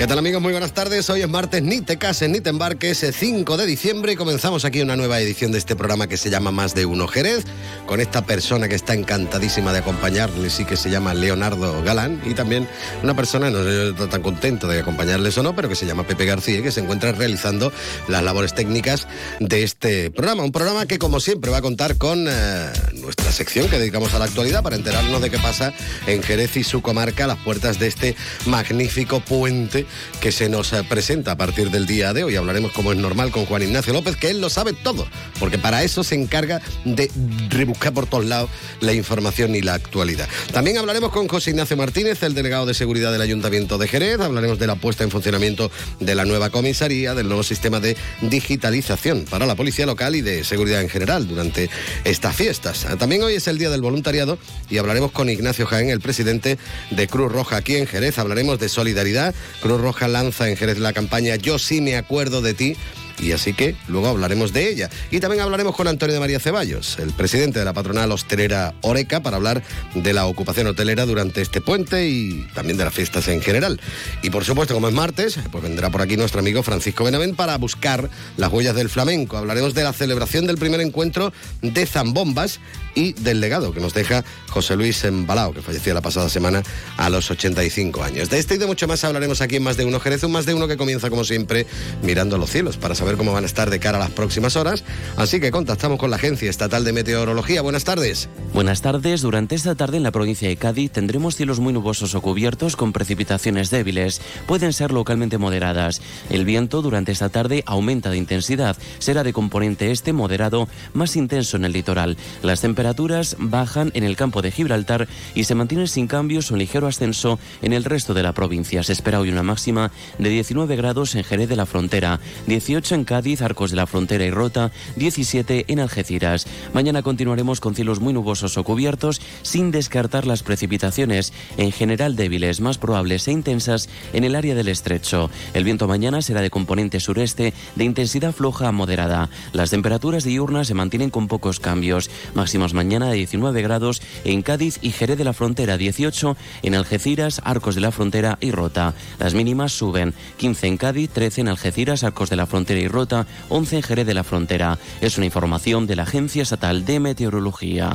¿Qué tal amigos? Muy buenas tardes. Hoy es martes, ni te cases ni te embarques, 5 de diciembre y comenzamos aquí una nueva edición de este programa que se llama Más de Uno Jerez, con esta persona que está encantadísima de acompañarles y que se llama Leonardo Galán y también una persona, no estoy tan contento de acompañarles o no, pero que se llama Pepe García y que se encuentra realizando las labores técnicas de este programa. Un programa que como siempre va a contar con eh, nuestra sección que dedicamos a la actualidad para enterarnos de qué pasa en Jerez y su comarca a las puertas de este magnífico puente que se nos eh, presenta a partir del día de hoy. Hablaremos, como es normal, con Juan Ignacio López, que él lo sabe todo, porque para eso se encarga de rebuscar por todos lados la información y la actualidad. También hablaremos con José Ignacio Martínez, el delegado de seguridad del Ayuntamiento de Jerez. Hablaremos de la puesta en funcionamiento de la nueva comisaría, del nuevo sistema de digitalización para la policía local y de seguridad en general durante estas fiestas. También hoy es el Día del Voluntariado y hablaremos con Ignacio Jaén, el presidente de Cruz Roja aquí en Jerez. Hablaremos de solidaridad. Roja lanza en Jerez la campaña Yo sí me acuerdo de ti y así que luego hablaremos de ella. Y también hablaremos con Antonio de María Ceballos, el presidente de la patronal hostelera Oreca, para hablar de la ocupación hotelera durante este puente y también de las fiestas en general. Y por supuesto, como es martes, pues vendrá por aquí nuestro amigo Francisco Benavent para buscar las huellas del flamenco. Hablaremos de la celebración del primer encuentro de zambombas y del legado que nos deja José Luis Embalao, que falleció la pasada semana a los 85 años. De este y de mucho más hablaremos aquí en Más de Uno Jerez, un Más de Uno que comienza como siempre mirando los cielos para saber cómo van a estar de cara a las próximas horas. Así que contactamos con la Agencia Estatal de Meteorología. Buenas tardes. Buenas tardes. Durante esta tarde en la provincia de Cádiz tendremos cielos muy nubosos o cubiertos con precipitaciones débiles. Pueden ser localmente moderadas. El viento durante esta tarde aumenta de intensidad. Será de componente este moderado, más intenso en el litoral. Las temperaturas bajan en el campo de Gibraltar y se mantienen sin cambios o ligero ascenso en el resto de la provincia. Se espera hoy una máxima de 19 grados en Jerez de la Frontera, 18 en Cádiz, Arcos de la Frontera y Rota, 17 en Algeciras. Mañana continuaremos con cielos muy nubosos o cubiertos, sin descartar las precipitaciones, en general débiles, más probables e intensas en el área del estrecho. El viento mañana será de componente sureste, de intensidad floja a moderada. Las temperaturas diurnas se mantienen con pocos cambios. Máximas mañana de 19 grados en Cádiz y Jerez de la Frontera, 18 en Algeciras, Arcos de la Frontera y Rota. Las mínimas suben, 15 en Cádiz, 13 en Algeciras, Arcos de la Frontera y Rota, 11 en Jerez de la Frontera. Es una información de la Agencia Estatal de Meteorología.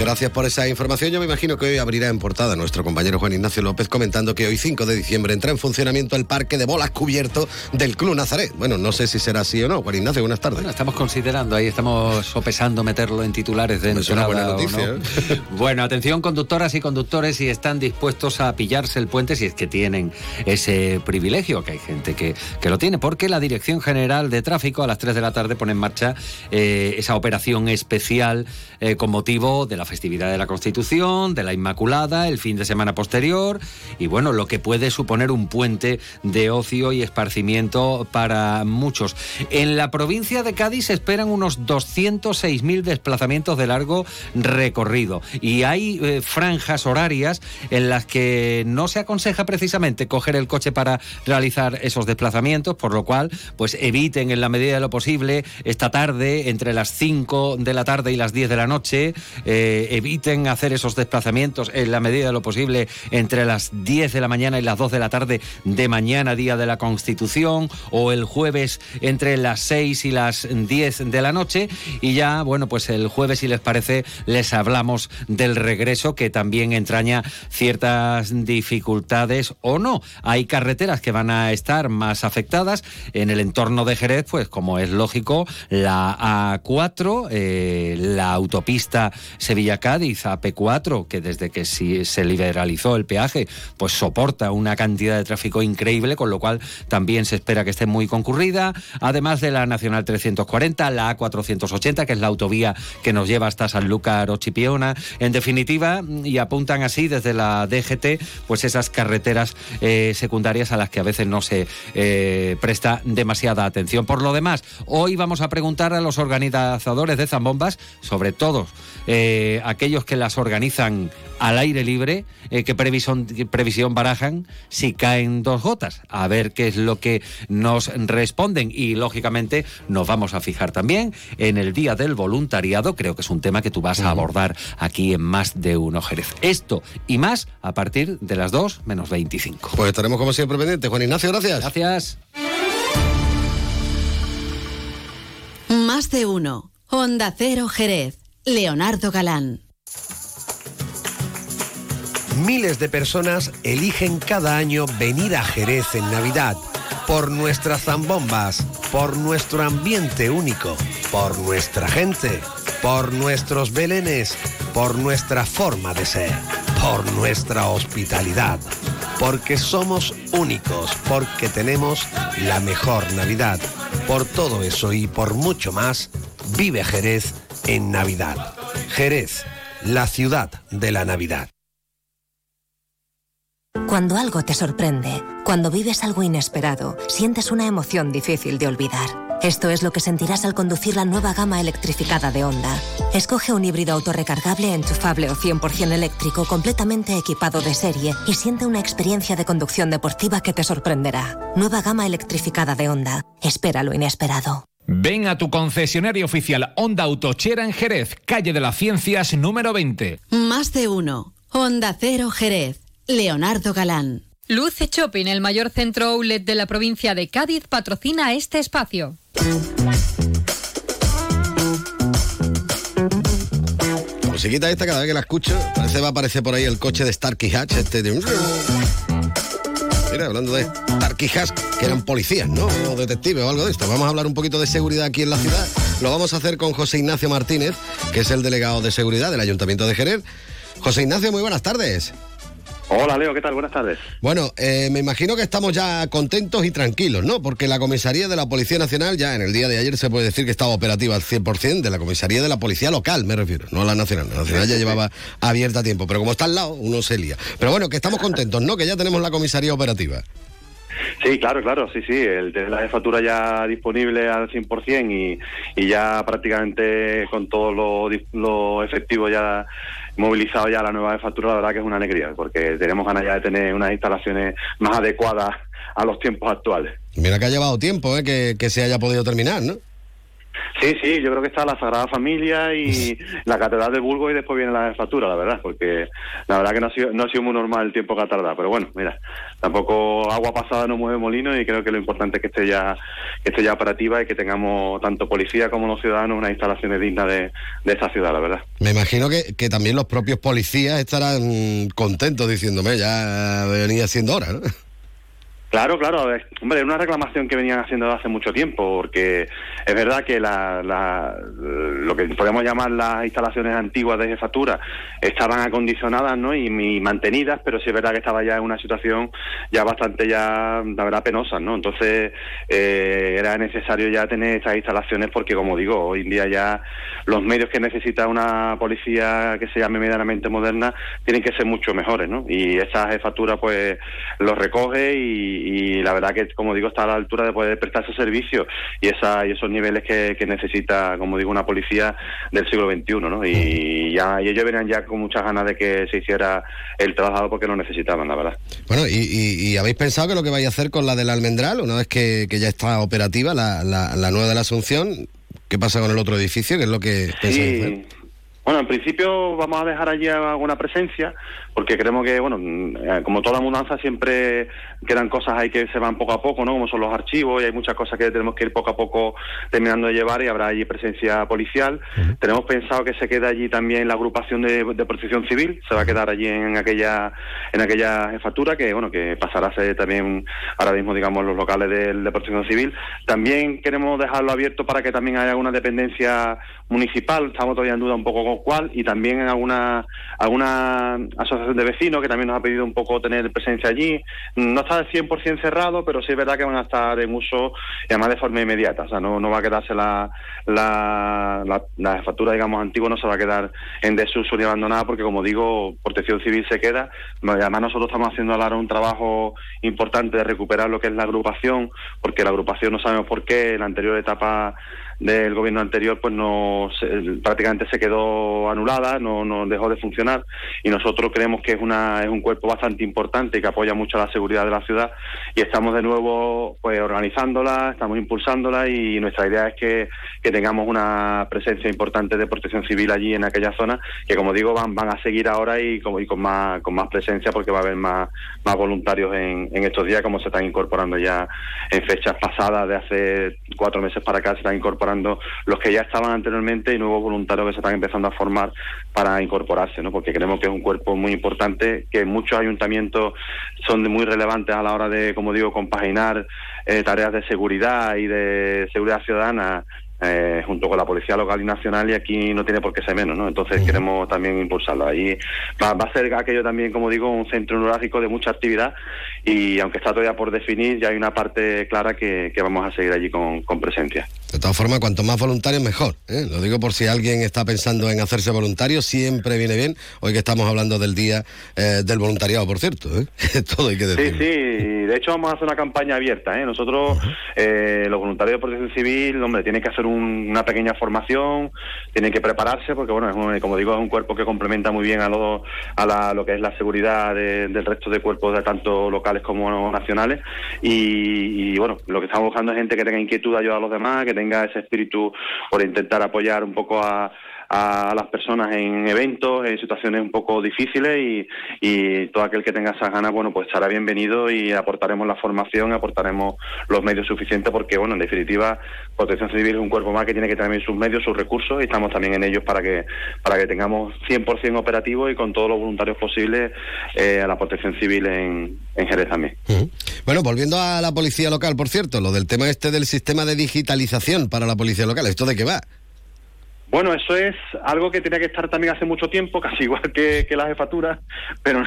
Gracias por esa información. Yo me imagino que hoy abrirá en portada nuestro compañero Juan Ignacio López comentando que hoy 5 de diciembre entra en funcionamiento el parque de bolas cubierto del Club Nazaret. Bueno, no sé si será así o no. Juan Ignacio, buenas tardes. Bueno, estamos considerando, ahí estamos sopesando meterlo en titulares de buena entrada, ¿o noticia. no? ¿eh? Bueno, atención conductoras y conductores si están dispuestos a pillarse el puente, si es que tienen ese privilegio, que hay gente que, que lo tiene, porque la Dirección General de Tráfico a las 3 de la tarde pone en marcha eh, esa operación especial eh, con motivo de la festividad de la Constitución, de la Inmaculada, el fin de semana posterior y bueno, lo que puede suponer un puente de ocio y esparcimiento para muchos. En la provincia de Cádiz se esperan unos 206.000 desplazamientos de largo recorrido y hay eh, franjas horarias en las que no se aconseja precisamente coger el coche para realizar esos desplazamientos, por lo cual pues eviten en la medida de lo posible esta tarde entre las 5 de la tarde y las 10 de la noche, eh, eviten hacer esos desplazamientos en la medida de lo posible entre las 10 de la mañana y las 2 de la tarde de mañana, día de la Constitución, o el jueves entre las 6 y las 10 de la noche. Y ya, bueno, pues el jueves, si les parece, les hablamos del regreso que también entraña ciertas dificultades o no. Hay carreteras que van a estar más afectadas en el entorno de Jerez, pues como es lógico, la A4, eh, la autopista Sevilla Sevilla-Cádiz, AP4, que desde que se liberalizó el peaje, pues soporta una cantidad de tráfico increíble, con lo cual también se espera que esté muy concurrida, además de la Nacional 340, la A480, que es la autovía que nos lleva hasta Sanlúcar o Chipiona, en definitiva, y apuntan así desde la DGT, pues esas carreteras eh, secundarias a las que a veces no se eh, presta demasiada atención. Por lo demás, hoy vamos a preguntar a los organizadores de zambombas, sobre todo eh, aquellos que las organizan al aire libre, qué previsión, previsión barajan si caen dos gotas, a ver qué es lo que nos responden y lógicamente nos vamos a fijar también en el Día del Voluntariado, creo que es un tema que tú vas a abordar aquí en más de uno Jerez. Esto y más a partir de las 2 menos 25. Pues estaremos como siempre pendientes. Juan Ignacio, gracias. Gracias. Más de uno. Honda Cero Jerez. Leonardo Galán. Miles de personas eligen cada año venir a Jerez en Navidad por nuestras zambombas, por nuestro ambiente único, por nuestra gente, por nuestros belenes, por nuestra forma de ser, por nuestra hospitalidad, porque somos únicos, porque tenemos la mejor Navidad. Por todo eso y por mucho más, vive Jerez en Navidad. Jerez, la ciudad de la Navidad. Cuando algo te sorprende, cuando vives algo inesperado, sientes una emoción difícil de olvidar. Esto es lo que sentirás al conducir la nueva gama electrificada de Honda. Escoge un híbrido autorrecargable, enchufable o 100% eléctrico completamente equipado de serie y siente una experiencia de conducción deportiva que te sorprenderá. Nueva gama electrificada de Honda. Espera lo inesperado. Ven a tu concesionario oficial Honda Autochera en Jerez, calle de las Ciencias número 20. Más de uno. Honda Cero Jerez. Leonardo Galán. Luce Shopping, el mayor centro outlet de la provincia de Cádiz, patrocina este espacio. La musiquita esta, cada vez que la escucho, parece va a aparecer por ahí el coche de Starkey Hatch, este de... Mira, hablando de Hatch, que eran policías, ¿no? O detectives o algo de esto. Vamos a hablar un poquito de seguridad aquí en la ciudad. Lo vamos a hacer con José Ignacio Martínez, que es el delegado de seguridad del Ayuntamiento de Jerez. José Ignacio, muy buenas tardes. Hola Leo, ¿qué tal? Buenas tardes. Bueno, eh, me imagino que estamos ya contentos y tranquilos, ¿no? Porque la comisaría de la Policía Nacional ya en el día de ayer se puede decir que estaba operativa al 100% de la comisaría de la Policía Local, me refiero, no a la Nacional. La Nacional ya llevaba abierta tiempo, pero como está al lado, uno se lía. Pero bueno, que estamos contentos, ¿no? Que ya tenemos la comisaría operativa. Sí, claro, claro, sí, sí, el tener la jefatura ya disponible al 100% y, y ya prácticamente con todo lo, lo efectivo ya movilizado ya la nueva jefatura, la verdad que es una alegría, porque tenemos ganas ya de tener unas instalaciones más adecuadas a los tiempos actuales. Mira que ha llevado tiempo ¿eh? que, que se haya podido terminar, ¿no? Sí, sí, yo creo que está la Sagrada Familia y la Catedral de Burgos y después viene la factura, la verdad, porque la verdad que no ha sido, no ha sido muy normal el tiempo que ha tardado, pero bueno, mira, tampoco agua pasada no mueve molino y creo que lo importante es que esté ya que esté ya operativa y que tengamos tanto policía como los ciudadanos unas instalaciones dignas de, de esta ciudad, la verdad. Me imagino que, que también los propios policías estarán contentos diciéndome, ya venía siendo hora, ¿no? Claro, claro. Hombre, es una reclamación que venían haciendo desde hace mucho tiempo, porque es verdad que la, la, lo que podemos llamar las instalaciones antiguas de jefatura estaban acondicionadas ¿no? y, mantenidas, pero sí es verdad que estaba ya en una situación ya bastante, ya, la verdad, penosa. ¿no? Entonces, eh, era necesario ya tener estas instalaciones porque, como digo, hoy en día ya los medios que necesita una policía que se llame medianamente moderna tienen que ser mucho mejores, ¿no? Y esa jefatura, pues, los recoge y y, la verdad que, como digo, está a la altura de poder prestar ese servicio y, esa, y esos niveles que, necesita, como digo, una policía del siglo XXI, ¿no? Y, ya, y ellos venían ya con muchas ganas de que se hiciera el trabajo porque lo necesitaban, la verdad. Bueno, ¿y, habéis pensado que lo que vais a hacer con la del Almendral, una vez que, ya está operativa la, la, nueva de la Asunción, qué pasa con el otro edificio? ¿Qué es lo que pensáis Bueno, en principio vamos a dejar allí alguna presencia, porque creemos que, bueno, eh, como toda mudanza siempre quedan cosas ahí que se van poco a poco, ¿no? Como son los archivos y hay muchas cosas que tenemos que ir poco a poco terminando de llevar y habrá allí presencia policial. Tenemos pensado que se quede allí también la agrupación de, de protección civil, se va a quedar allí en aquella en aquella jefatura que, bueno, que pasará a ser también ahora mismo, digamos, los locales de, de protección civil. También queremos dejarlo abierto para que también haya alguna dependencia municipal, estamos todavía en duda un poco con cuál, y también en alguna, alguna asociación de vecinos que también nos ha pedido un poco tener presencia allí. No está al 100% cerrado, pero sí es verdad que van a estar en uso y además de forma inmediata, o sea, no, no va a quedarse la, la, la, factura, digamos, antigua, no se va a quedar en desuso ni abandonada, porque como digo, protección civil se queda, además nosotros estamos haciendo ahora un trabajo importante de recuperar lo que es la agrupación, porque la agrupación no sabemos por qué, en la anterior etapa del gobierno anterior pues no prácticamente se quedó anulada, no, no dejó de funcionar. Y nosotros creemos que es una es un cuerpo bastante importante que apoya mucho a la seguridad de la ciudad. Y estamos de nuevo pues organizándola, estamos impulsándola y nuestra idea es que, que tengamos una presencia importante de protección civil allí en aquella zona que como digo van van a seguir ahora y, como, y con más con más presencia porque va a haber más más voluntarios en, en estos días como se están incorporando ya en fechas pasadas de hace cuatro meses para acá se están incorporando los que ya estaban anteriormente y nuevos voluntarios que se están empezando a formar para incorporarse, ¿no? porque creemos que es un cuerpo muy importante, que muchos ayuntamientos son muy relevantes a la hora de, como digo, compaginar eh, tareas de seguridad y de seguridad ciudadana eh, junto con la Policía Local y Nacional y aquí no tiene por qué ser menos, ¿no? Entonces queremos también impulsarlo. Ahí va, a ser aquello también, como digo, un centro neurálgico de mucha actividad y aunque está todavía por definir, ya hay una parte clara que, vamos a seguir allí con, presencia. De todas formas, cuanto más voluntarios, mejor. ¿eh? Lo digo por si alguien está pensando en hacerse voluntario, siempre viene bien. Hoy que estamos hablando del Día eh, del Voluntariado, por cierto. Todo hay que decir. Sí, sí. De hecho, vamos a hacer una campaña abierta. Nosotros, los voluntarios de protección civil, hombre, tienen que hacer una pequeña formación, tienen que prepararse porque, bueno, como digo, es un cuerpo que complementa muy bien a lo, a lo que es la seguridad del resto de cuerpos, de tanto locales como nacionales. Y, y, bueno, lo que estamos buscando es gente que tenga inquietud de ayudar a los demás, que tenga ese espíritu por intentar apoyar un poco a a las personas en eventos, en situaciones un poco difíciles y, y todo aquel que tenga esas ganas, bueno, pues estará bienvenido y aportaremos la formación, aportaremos los medios suficientes porque, bueno, en definitiva, Protección Civil es un cuerpo más que tiene que tener sus medios, sus recursos y estamos también en ellos para que para que tengamos 100% operativo y con todos los voluntarios posibles eh, a la Protección Civil en, en Jerez también. Bueno, volviendo a la policía local, por cierto, lo del tema este del sistema de digitalización para la policía local, ¿esto de qué va? Bueno, eso es algo que tenía que estar también hace mucho tiempo, casi igual que, la jefatura, pero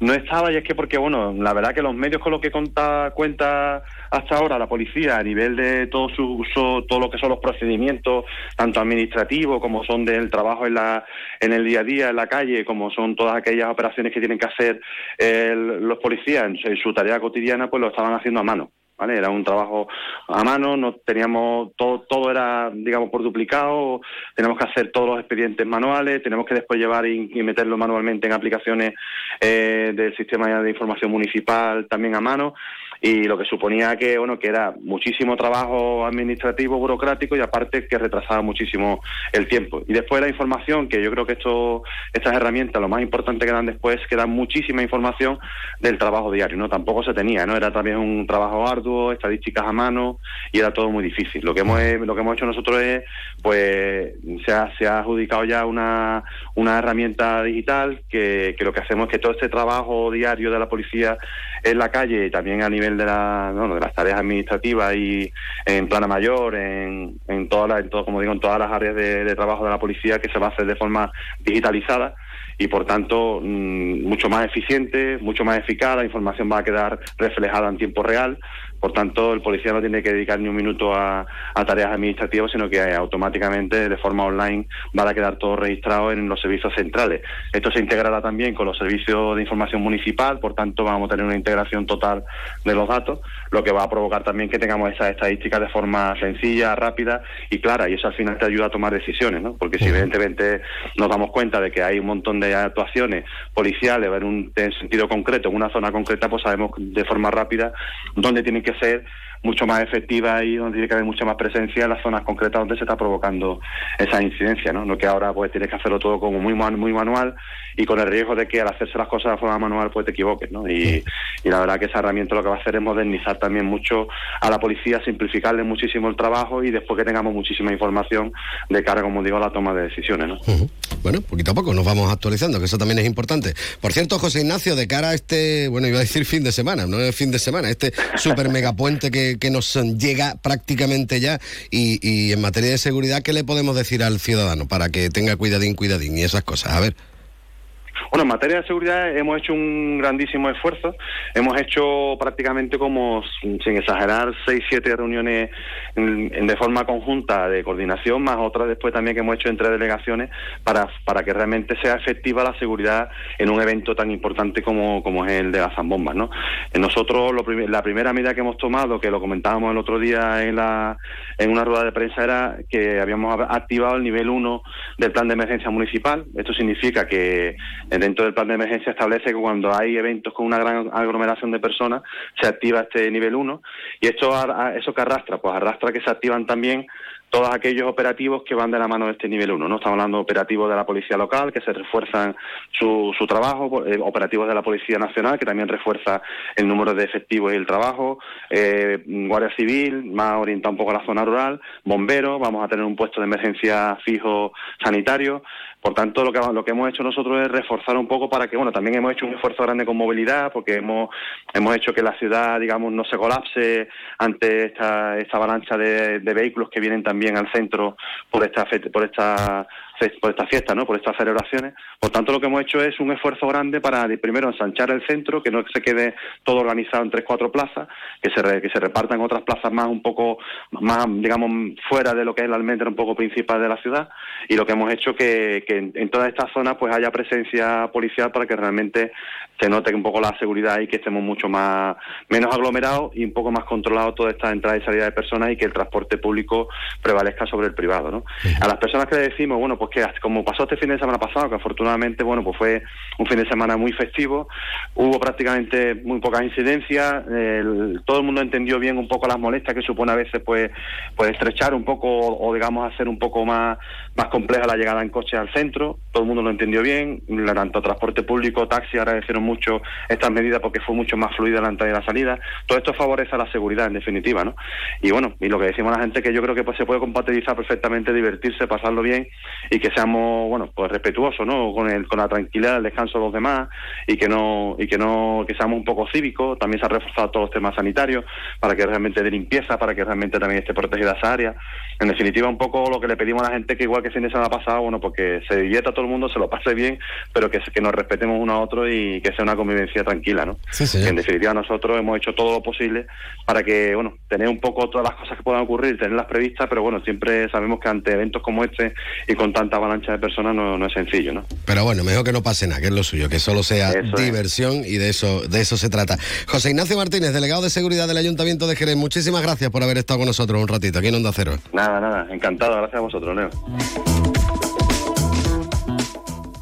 no, estaba y es que porque, bueno, la verdad que los medios con los que cuenta, cuenta hasta ahora la policía a nivel de todo su uso, todo lo que son los procedimientos, tanto administrativos como son del trabajo en, la, en el día a día, en la calle, como son todas aquellas operaciones que tienen que hacer los policías en su tarea cotidiana, pues lo estaban haciendo a mano. ¿Vale? Era un trabajo a mano, no teníamos todo, todo era, digamos, por duplicado, tenemos que hacer todos los expedientes manuales, tenemos que después llevar y, meterlo manualmente en aplicaciones eh, del sistema de información municipal también a mano y lo que suponía que bueno que era muchísimo trabajo administrativo burocrático y aparte que retrasaba muchísimo el tiempo. Y después la información que yo creo que esto estas herramientas lo más importante que dan después es que dan muchísima información del trabajo diario no tampoco se tenía no era también un trabajo arduo estadísticas a mano y era todo muy difícil. Lo que hemos lo que hemos hecho nosotros es pues se ha, se ha adjudicado ya una una herramienta digital que, que lo que hacemos es que todo este trabajo diario de la policía en la calle y también a nivel de, la, de las tareas administrativas y en plana mayor, en, en, todas en todo, como digo, en todas las áreas de, trabajo de la policía que se va a hacer de forma digitalizada y por tanto mm, mucho más eficiente, mucho más eficaz, la información va a quedar reflejada en tiempo real por tanto, el policía no tiene que dedicar ni un minuto a, tareas administrativas, sino que automáticamente, de forma online, va a quedar todo registrado en los servicios centrales. Esto se integrará también con los servicios de información municipal, por tanto, vamos a tener una integración total de los datos, lo que va a provocar también que tengamos esas estadísticas de forma sencilla, rápida y clara, y eso al final te ayuda a tomar decisiones, ¿no? Porque si evidentemente nos damos cuenta de que hay un montón de actuaciones policiales en un sentido concreto, en una zona concreta, pues sabemos de forma rápida dónde tienen que ser mucho más efectiva y donde tiene que haber mucha más presencia en las zonas concretas donde se está provocando esa incidencia, ¿no? No que ahora pues tienes que hacerlo todo como muy muy manual y con el riesgo de que al hacerse las cosas de forma manual pues te equivoques, ¿no? Y, y la verdad que esa herramienta lo que va a hacer es modernizar también mucho a la policía, simplificarle muchísimo el trabajo y después que tengamos muchísima información de cara, como digo, a la toma de decisiones, ¿no? Bueno, poquito a poco nos vamos actualizando, que eso también es importante. Por cierto, José Ignacio, de cara a este, bueno, iba a decir fin de semana, no es fin de semana, este super megapuente que, que nos llega prácticamente ya y, y en materia de seguridad, ¿qué le podemos decir al ciudadano para que tenga cuidadín, cuidadín y esas cosas? A ver. Bueno, en materia de seguridad hemos hecho un grandísimo esfuerzo. Hemos hecho prácticamente como, sin exagerar, seis, siete reuniones de forma conjunta de coordinación, más otras después también que hemos hecho entre delegaciones para, para que realmente sea efectiva la seguridad en un evento tan importante como, como es el de las zambombas. ¿no? Eh, nosotros, la primera medida que hemos tomado, que lo comentábamos el otro día en, la, en una rueda de prensa, era que habíamos activado el nivel 1 del plan de emergencia municipal. Esto significa que dentro del plan de emergencia establece que cuando hay eventos con una gran aglomeración de personas se activa este nivel 1 y esto eso que arrastra, pues arrastra que se activan también todos aquellos operativos que van de la mano de este nivel 1. ¿no? Estamos hablando de operativos de la Policía Local, que se refuerzan su, su trabajo, eh, operativos de la Policía Nacional, que también refuerza el número de efectivos y el trabajo, eh, Guardia Civil, más orientado un poco a la zona rural, bomberos, vamos a tener un puesto de emergencia fijo sanitario, por tanto, lo que, lo que hemos hecho nosotros es reforzar un poco para que, bueno, también hemos hecho un esfuerzo grande con movilidad, porque hemos, hemos hecho que la ciudad, digamos, no se colapse ante esta, esta avalancha de, de vehículos que vienen también al centro por esta, por esta por esta fiesta, ¿no? por estas celebraciones. Por tanto, lo que hemos hecho es un esfuerzo grande para, primero, ensanchar el centro, que no se quede todo organizado en tres, cuatro plazas, que se, que se repartan otras plazas más un poco, más, digamos, fuera de lo que es la almendra un poco principal de la ciudad. Y lo que hemos hecho que, que en, en toda esta zona pues haya presencia policial para que realmente se note un poco la seguridad y que estemos mucho más, menos aglomerados y un poco más controlados toda esta entrada y salida de personas y que el transporte público prevalezca sobre el privado, ¿no? A las personas que le decimos, bueno, pues que como pasó este fin de semana pasado, que afortunadamente, bueno, pues fue un fin de semana muy festivo, hubo prácticamente muy pocas incidencias, todo el mundo entendió bien un poco las molestias que supone a veces, pues, pues estrechar un poco o, digamos hacer un poco más, más compleja la llegada en coche al centro, todo el mundo lo entendió bien, tanto transporte público, taxi agradecieron mucho estas medidas porque fue mucho más fluida la entrada y la salida, todo esto favorece a la seguridad en definitiva, ¿no? Y bueno, y lo que decimos a la gente que yo creo que pues se puede compatibilizar perfectamente, divertirse, pasarlo bien y que seamos, bueno, pues respetuosos, ¿no? Con el, con la tranquilidad, el descanso de los demás y que no, y que no, que seamos un poco cívicos, también se han reforzado todos los temas sanitarios para que realmente de limpieza, para que realmente también esté protegida esa área. En definitiva, un poco lo que le pedimos a la gente que igual que fin de semana pasado, bueno, porque se divierta todo el mundo, se lo pase bien, pero que, que nos respetemos uno a otro y que sea una convivencia tranquila, ¿no? en definitiva nosotros hemos hecho todo lo posible para que, bueno, tener un poco todas las cosas que puedan ocurrir, tenerlas previstas, pero bueno, siempre sabemos que ante eventos como este y con tanta avalancha de personas no, no es sencillo, ¿no? Pero bueno, mejor que no pase nada, que es lo suyo, que solo sea diversión y de eso, de eso se trata. José Ignacio Martínez, delegado de seguridad del Ayuntamiento de Jerez, muchísimas gracias por haber estado con nosotros un ratito aquí en Onda Cero. Nada, nada, encantado, gracias a vosotros, Leo.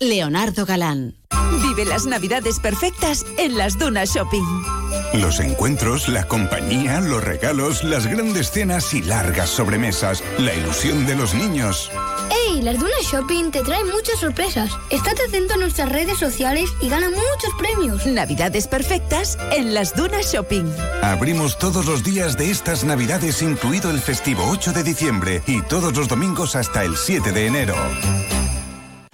Leonardo Galán. Vive las navidades perfectas en las Dunas Shopping. Los encuentros, la compañía, los regalos, las grandes cenas y largas sobremesas, la ilusión de los niños. ¡Ey! Las Dunas Shopping te traen muchas sorpresas. Estate atento a nuestras redes sociales y gana muchos premios. Navidades perfectas en las Dunas Shopping. Abrimos todos los días de estas Navidades, incluido el festivo 8 de diciembre y todos los domingos hasta el 7 de enero.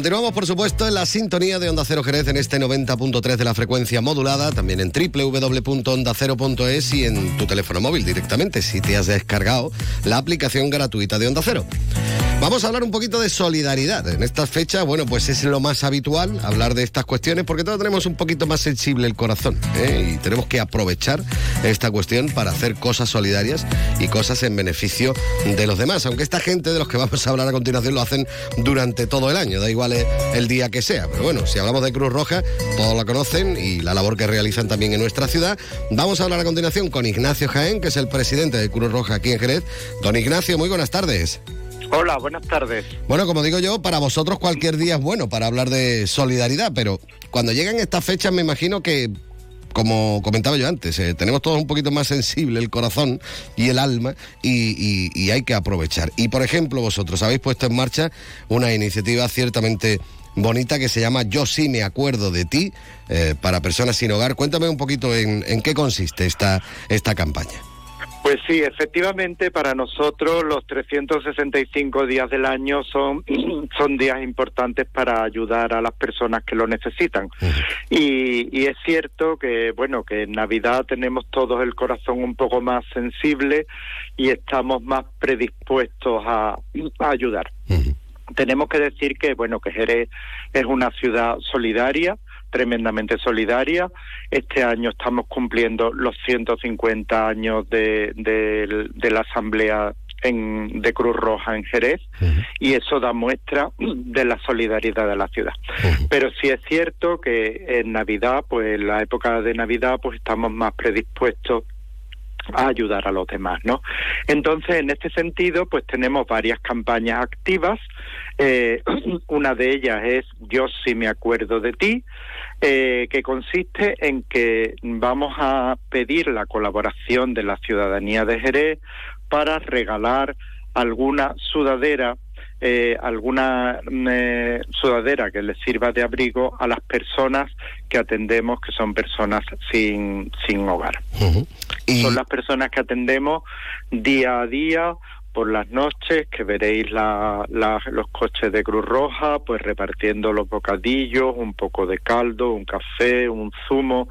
Continuamos, por supuesto, en la sintonía de Onda Cero Jerez en este 90.3 de la frecuencia modulada, también en www.ondacero.es y en tu teléfono móvil directamente, si te has descargado la aplicación gratuita de Onda Cero. Vamos a hablar un poquito de solidaridad. En estas fechas, bueno, pues es lo más habitual hablar de estas cuestiones porque todos tenemos un poquito más sensible el corazón ¿eh? y tenemos que aprovechar esta cuestión para hacer cosas solidarias y cosas en beneficio de los demás. Aunque esta gente de los que vamos a hablar a continuación lo hacen durante todo el año, da igual el día que sea. Pero bueno, si hablamos de Cruz Roja, todos la conocen y la labor que realizan también en nuestra ciudad. Vamos a hablar a continuación con Ignacio Jaén, que es el presidente de Cruz Roja aquí en Jerez. Don Ignacio, muy buenas tardes. Hola, buenas tardes. Bueno, como digo yo, para vosotros cualquier día es bueno para hablar de solidaridad, pero cuando llegan estas fechas me imagino que, como comentaba yo antes, eh, tenemos todos un poquito más sensible el corazón y el alma y, hay que aprovechar. Y por ejemplo, vosotros habéis puesto en marcha una iniciativa ciertamente bonita que se llama Yo sí me acuerdo de ti eh, para personas sin hogar. Cuéntame un poquito en, en qué consiste esta, esta campaña. Pues sí, efectivamente para nosotros los 365 días del año son, son días importantes para ayudar a las personas que lo necesitan. Y, y es cierto que, bueno, que en Navidad tenemos todos el corazón un poco más sensible y estamos más predispuestos a, a ayudar. Tenemos que decir que, bueno, que Jerez es una ciudad solidaria, tremendamente solidaria. Este año estamos cumpliendo los 150 años de, de, de la Asamblea en, de Cruz Roja en Jerez y eso da muestra de la solidaridad de la ciudad. Pero sí es cierto que en Navidad, pues en la época de Navidad, pues estamos más predispuestos a ayudar a los demás, ¿no? Entonces, en este sentido, pues tenemos varias campañas activas. Eh, una de ellas es Yo sí me acuerdo de ti, eh, que consiste en que vamos a pedir la colaboración de la ciudadanía de Jerez para regalar alguna sudadera eh, alguna eh, sudadera que les sirva de abrigo a las personas que atendemos que son personas sin, sin hogar. Son las personas que atendemos día a día por las noches, que veréis la, la, los coches de Cruz Roja, pues repartiendo los bocadillos, un poco de caldo, un café, un zumo.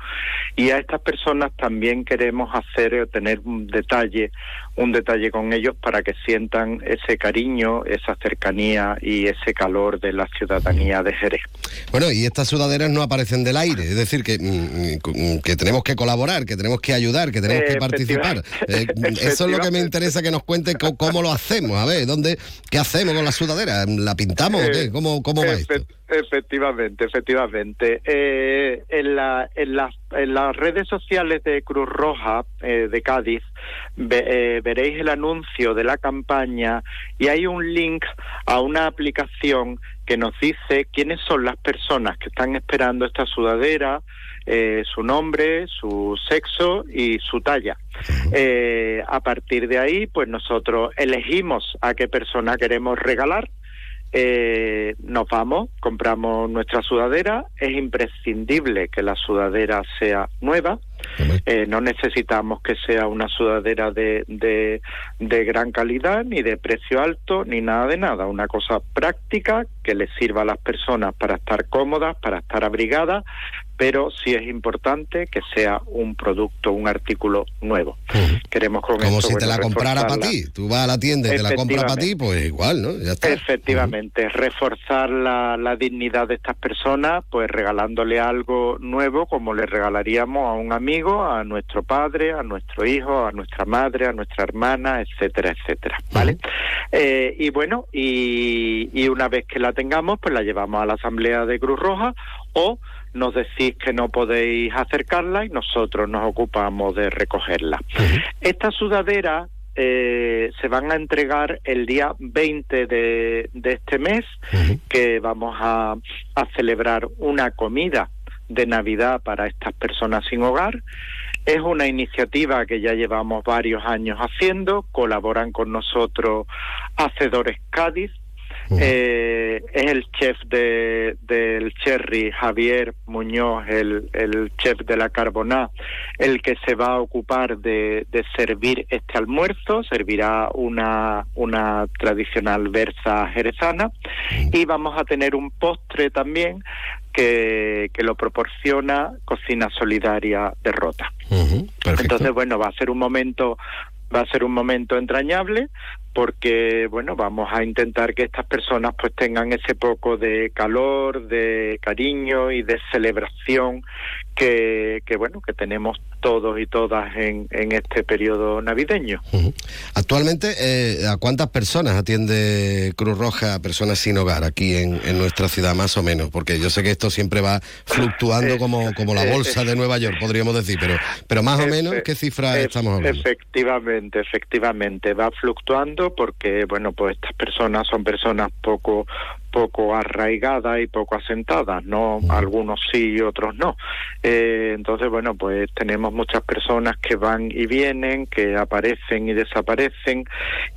Y a estas personas también queremos hacer, eh, tener un detalle, un detalle con ellos para que sientan ese cariño, esa cercanía y ese calor de la ciudadanía de Jerez. Bueno, y estas sudaderas no aparecen del aire, es decir, que, mm, que tenemos que colaborar, que tenemos que ayudar, que tenemos que participar. Eh, eso es lo que me interesa que nos cuente cómo lo hacemos. A ver, ¿dónde, ¿qué hacemos con la sudadera? ¿La pintamos o qué? ¿Cómo, cómo va esto? Efectivamente, efectivamente. Eh, en, la, en, las, redes sociales de Cruz Roja eh, de Cádiz ve, eh, veréis el anuncio de la campaña y hay un link a una aplicación que nos dice quiénes son las personas que están esperando esta sudadera, eh, su nombre, su sexo y su talla. Eh, a partir de ahí, pues nosotros elegimos a qué persona queremos regalar eh, nos vamos, compramos nuestra sudadera, es imprescindible que la sudadera sea nueva, eh, no necesitamos que sea una sudadera de, de, de, gran calidad, ni de precio alto, ni nada de nada, una cosa práctica que les sirva a las personas para estar cómodas, para estar abrigadas, pero sí es importante que sea un producto, un artículo nuevo. Queremos con Como esto, si te la comprara para ti. Tú vas a la tienda y te la compra para ti, pues igual, ¿no? Ya está. Efectivamente, reforzar la, la dignidad de estas personas, pues regalándole algo nuevo, como le regalaríamos a un amigo, a nuestro padre, a nuestro hijo, a nuestra madre, a nuestra hermana, etcétera, etcétera, ¿vale? Eh, y bueno, y, y una vez que la tengamos, pues la llevamos a la Asamblea de Cruz Roja o nos decís que no podéis acercarla y nosotros nos ocupamos de recogerla. Esta sudadera eh, se van a entregar el día 20 de, de este mes, que vamos a, a celebrar una comida de Navidad para estas personas sin hogar. Es una iniciativa que ya llevamos varios años haciendo, colaboran con nosotros Hacedores Cádiz, eh, es el chef de, del Cherry, Javier Muñoz, el, el chef de la Carboná, el que se va a ocupar de, de servir este almuerzo. Servirá una, una tradicional versa jerezana y vamos a tener un postre también que, que lo proporciona Cocina Solidaria de Rota. Entonces, bueno, va a ser un momento va a ser un momento entrañable porque bueno vamos a intentar que estas personas pues tengan ese poco de calor de cariño y de celebración que, que bueno que tenemos todos y todas en, en este periodo navideño Actualmente, eh, ¿a cuántas personas atiende Cruz Roja, personas sin hogar, aquí en, en nuestra ciudad, más o menos? Porque yo sé que esto siempre va fluctuando como, como la bolsa de Nueva York, podríamos decir, pero, pero más o menos, ¿qué cifra Ef- estamos hablando? Efectivamente, efectivamente, va fluctuando porque, bueno, pues estas personas son personas poco poco arraigadas y poco asentadas, no algunos sí y otros no. Eh, entonces, bueno, pues tenemos muchas personas que van y vienen, que aparecen y desaparecen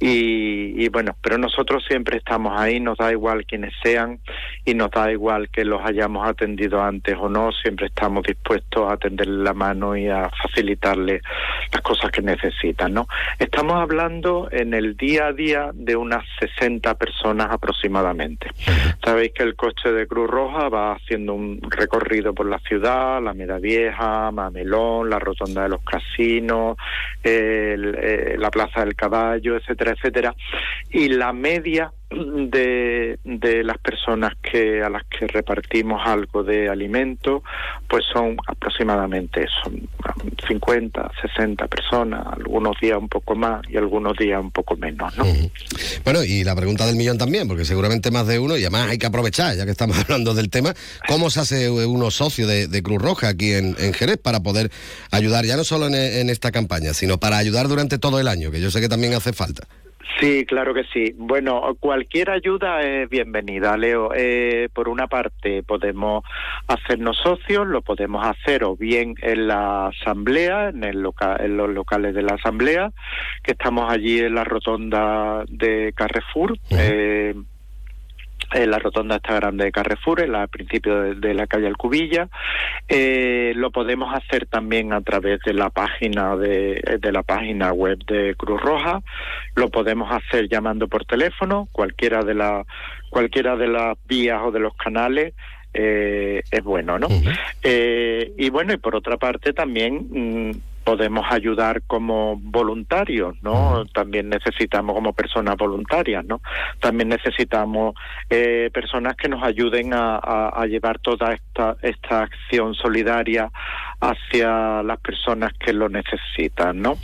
y, y bueno, pero nosotros siempre estamos ahí, nos da igual quienes sean y nos da igual que los hayamos atendido antes o no, siempre estamos dispuestos a tenderle la mano y a facilitarle las cosas que necesitan, ¿no? Estamos hablando en el día a día de unas 60 personas aproximadamente. Sabéis que el coche de Cruz Roja va haciendo un recorrido por la ciudad, la Meda Vieja, Mamelón, la Rotonda de los Casinos, eh, la Plaza del Caballo, etcétera, etcétera. Y la media de, de las personas que a las que repartimos algo de alimento, pues son aproximadamente son 50, 60 personas, algunos días un poco más y algunos días un poco menos, ¿no? Bueno, y la pregunta del millón también, porque seguramente más de uno, y además hay que aprovechar, ya que estamos hablando del tema, ¿cómo se hace uno socio de, Cruz Roja aquí en, en Jerez para poder ayudar, ya no solo en esta campaña, sino para ayudar durante todo el año, que yo sé que también hace falta? Sí, claro que sí. Bueno, cualquier ayuda es bienvenida, Leo. Eh, por una parte, podemos hacernos socios, lo podemos hacer o bien en la asamblea, en, el loca- en los locales de la asamblea, que estamos allí en la rotonda de Carrefour. eh, en la rotonda esta grande de Carrefour, en la, al principio de, de la calle Alcubilla. Eh, lo podemos hacer también a través de la página de, de la página web de Cruz Roja. Lo podemos hacer llamando por teléfono, cualquiera de la cualquiera de las vías o de los canales. eh, es bueno, ¿no? Eh, y bueno, y por otra parte también mm, podemos ayudar como voluntarios, ¿no? También necesitamos como personas voluntarias, ¿no? También necesitamos eh, personas que nos ayuden a, a- a llevar toda esta, esta acción solidaria hacia las personas que lo necesitan, ¿no?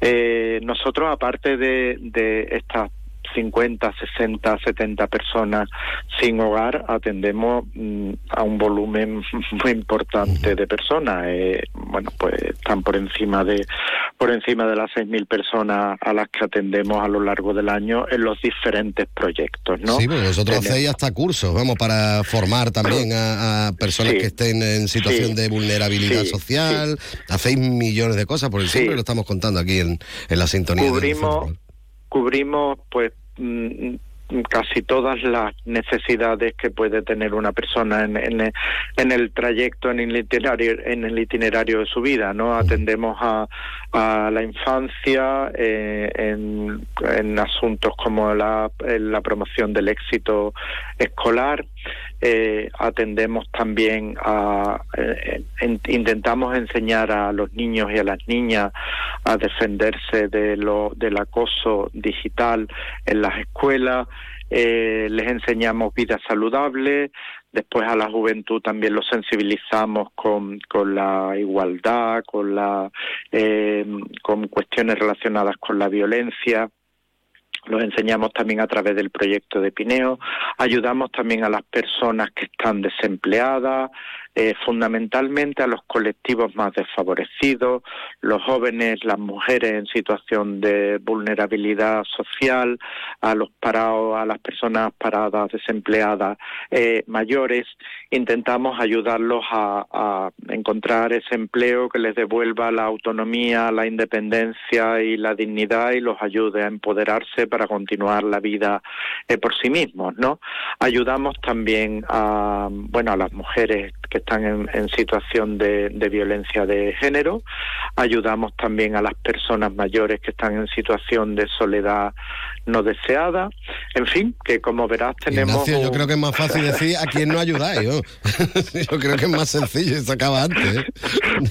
Eh, nosotros, aparte de, de estas 50, 60, 70 personas sin hogar, atendemos mm, a un volumen muy importante de personas. Eh, bueno, pues están por encima de por encima de las 6.000 personas a las que atendemos a lo largo del año en los diferentes proyectos, ¿no? Sí, porque vosotros Tenemos- hacéis hasta cursos, vamos, para formar también a, a personas Sí. que estén en situación Sí. de vulnerabilidad Sí, social, hacéis millones de cosas, porque siempre lo estamos contando aquí en, en la sintonía. cubrimos cubrimos pues mm, casi todas las necesidades que puede tener una persona en, en, en el trayecto en el itinerario en el itinerario de su vida no atendemos a, a la infancia eh, en, en asuntos como la, la promoción del éxito escolar eh, atendemos también a eh, en- intentamos enseñar a los niños y a las niñas a defenderse de lo del acoso digital en las escuelas. Eh, les enseñamos vida saludable. Después a la juventud también los sensibilizamos con, con la igualdad con la con cuestiones relacionadas con la violencia los enseñamos también a través del proyecto de Pineo, ayudamos también a las personas que están desempleadas, eh, fundamentalmente a los colectivos más desfavorecidos, los jóvenes, las mujeres en situación de vulnerabilidad social, a los parados, a las personas paradas, desempleadas, eh, mayores. Intentamos ayudarlos a, encontrar ese empleo que les devuelva la autonomía, la independencia y la dignidad y los ayude a empoderarse para continuar la vida eh, por sí mismos, ¿no? Ayudamos también a, bueno, a las mujeres que están en, en situación de, de violencia de género, ayudamos también a las personas mayores que están en situación de soledad no deseada, en fin, que como verás tenemos... Ignacio, yo creo que es más fácil decir a quién no ayudáis, ¿no? yo creo que es más sencillo y se acaba antes. ¿eh?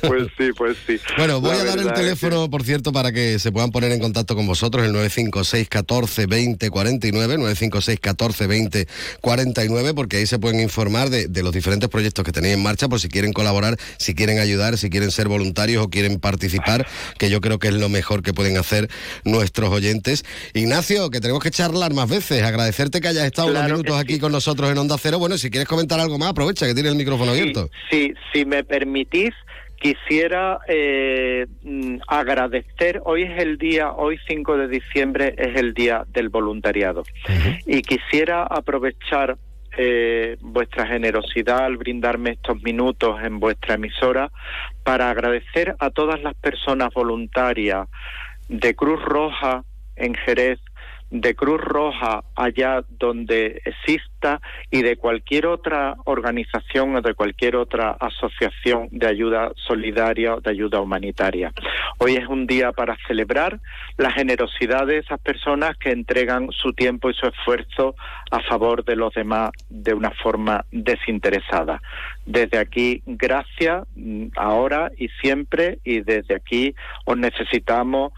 Pues sí, pues sí. Bueno, voy La a dar el teléfono, por cierto, para que se puedan poner en contacto con vosotros, el 956 14 20 49, 956 14 20 49, porque ahí se pueden informar de, de los diferentes proyectos que tenéis en marcha, por si quieren colaborar, si quieren ayudar, si quieren ser voluntarios o quieren participar, que yo creo que es lo mejor que pueden hacer nuestros oyentes. Ignacio, que tenemos que charlar más veces, agradecerte que hayas estado Claro unos minutos aquí con nosotros en Onda Cero. Bueno, si quieres comentar algo más, aprovecha que tiene el micrófono abierto. Sí, si me permitís, quisiera eh, mm, agradecer, hoy es el día, hoy 5 de diciembre es el día del voluntariado y quisiera aprovechar eh, vuestra generosidad al brindarme estos minutos en vuestra emisora para agradecer a todas las personas voluntarias de Cruz Roja en Jerez, de Cruz Roja allá donde exista y de cualquier otra organización o de cualquier otra asociación de ayuda solidaria o de ayuda humanitaria. Hoy es un día para celebrar la generosidad de esas personas que entregan su tiempo y su esfuerzo a favor de los demás de una forma desinteresada. Desde aquí, gracias mm, ahora y siempre y desde aquí os necesitamos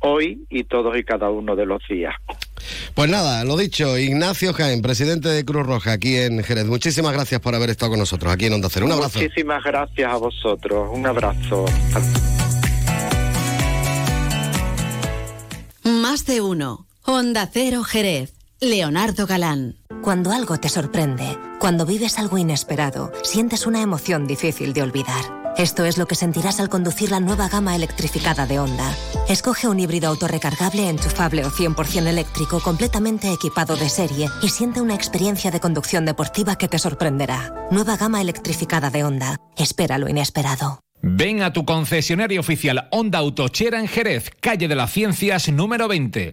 hoy y todos y cada uno de los días. Pues nada, lo dicho, Ignacio Jaén, presidente de Cruz Roja aquí en Jerez. Muchísimas gracias por haber estado con nosotros aquí en Onda Cero. Un abrazo. Muchísimas gracias a vosotros. Un abrazo. Más de uno. Onda Cero Jerez. Leonardo Galán. Cuando algo te sorprende, cuando vives algo inesperado, sientes una emoción difícil de olvidar. Esto es lo que sentirás al conducir la nueva gama electrificada de Honda. Escoge un híbrido autorrecargable, enchufable o 100% eléctrico completamente equipado de serie y siente una experiencia de conducción deportiva que te sorprenderá. Nueva gama electrificada de Honda. Espera lo inesperado. Ven a tu concesionario oficial Honda Autochera en Jerez, calle de las Ciencias número 20.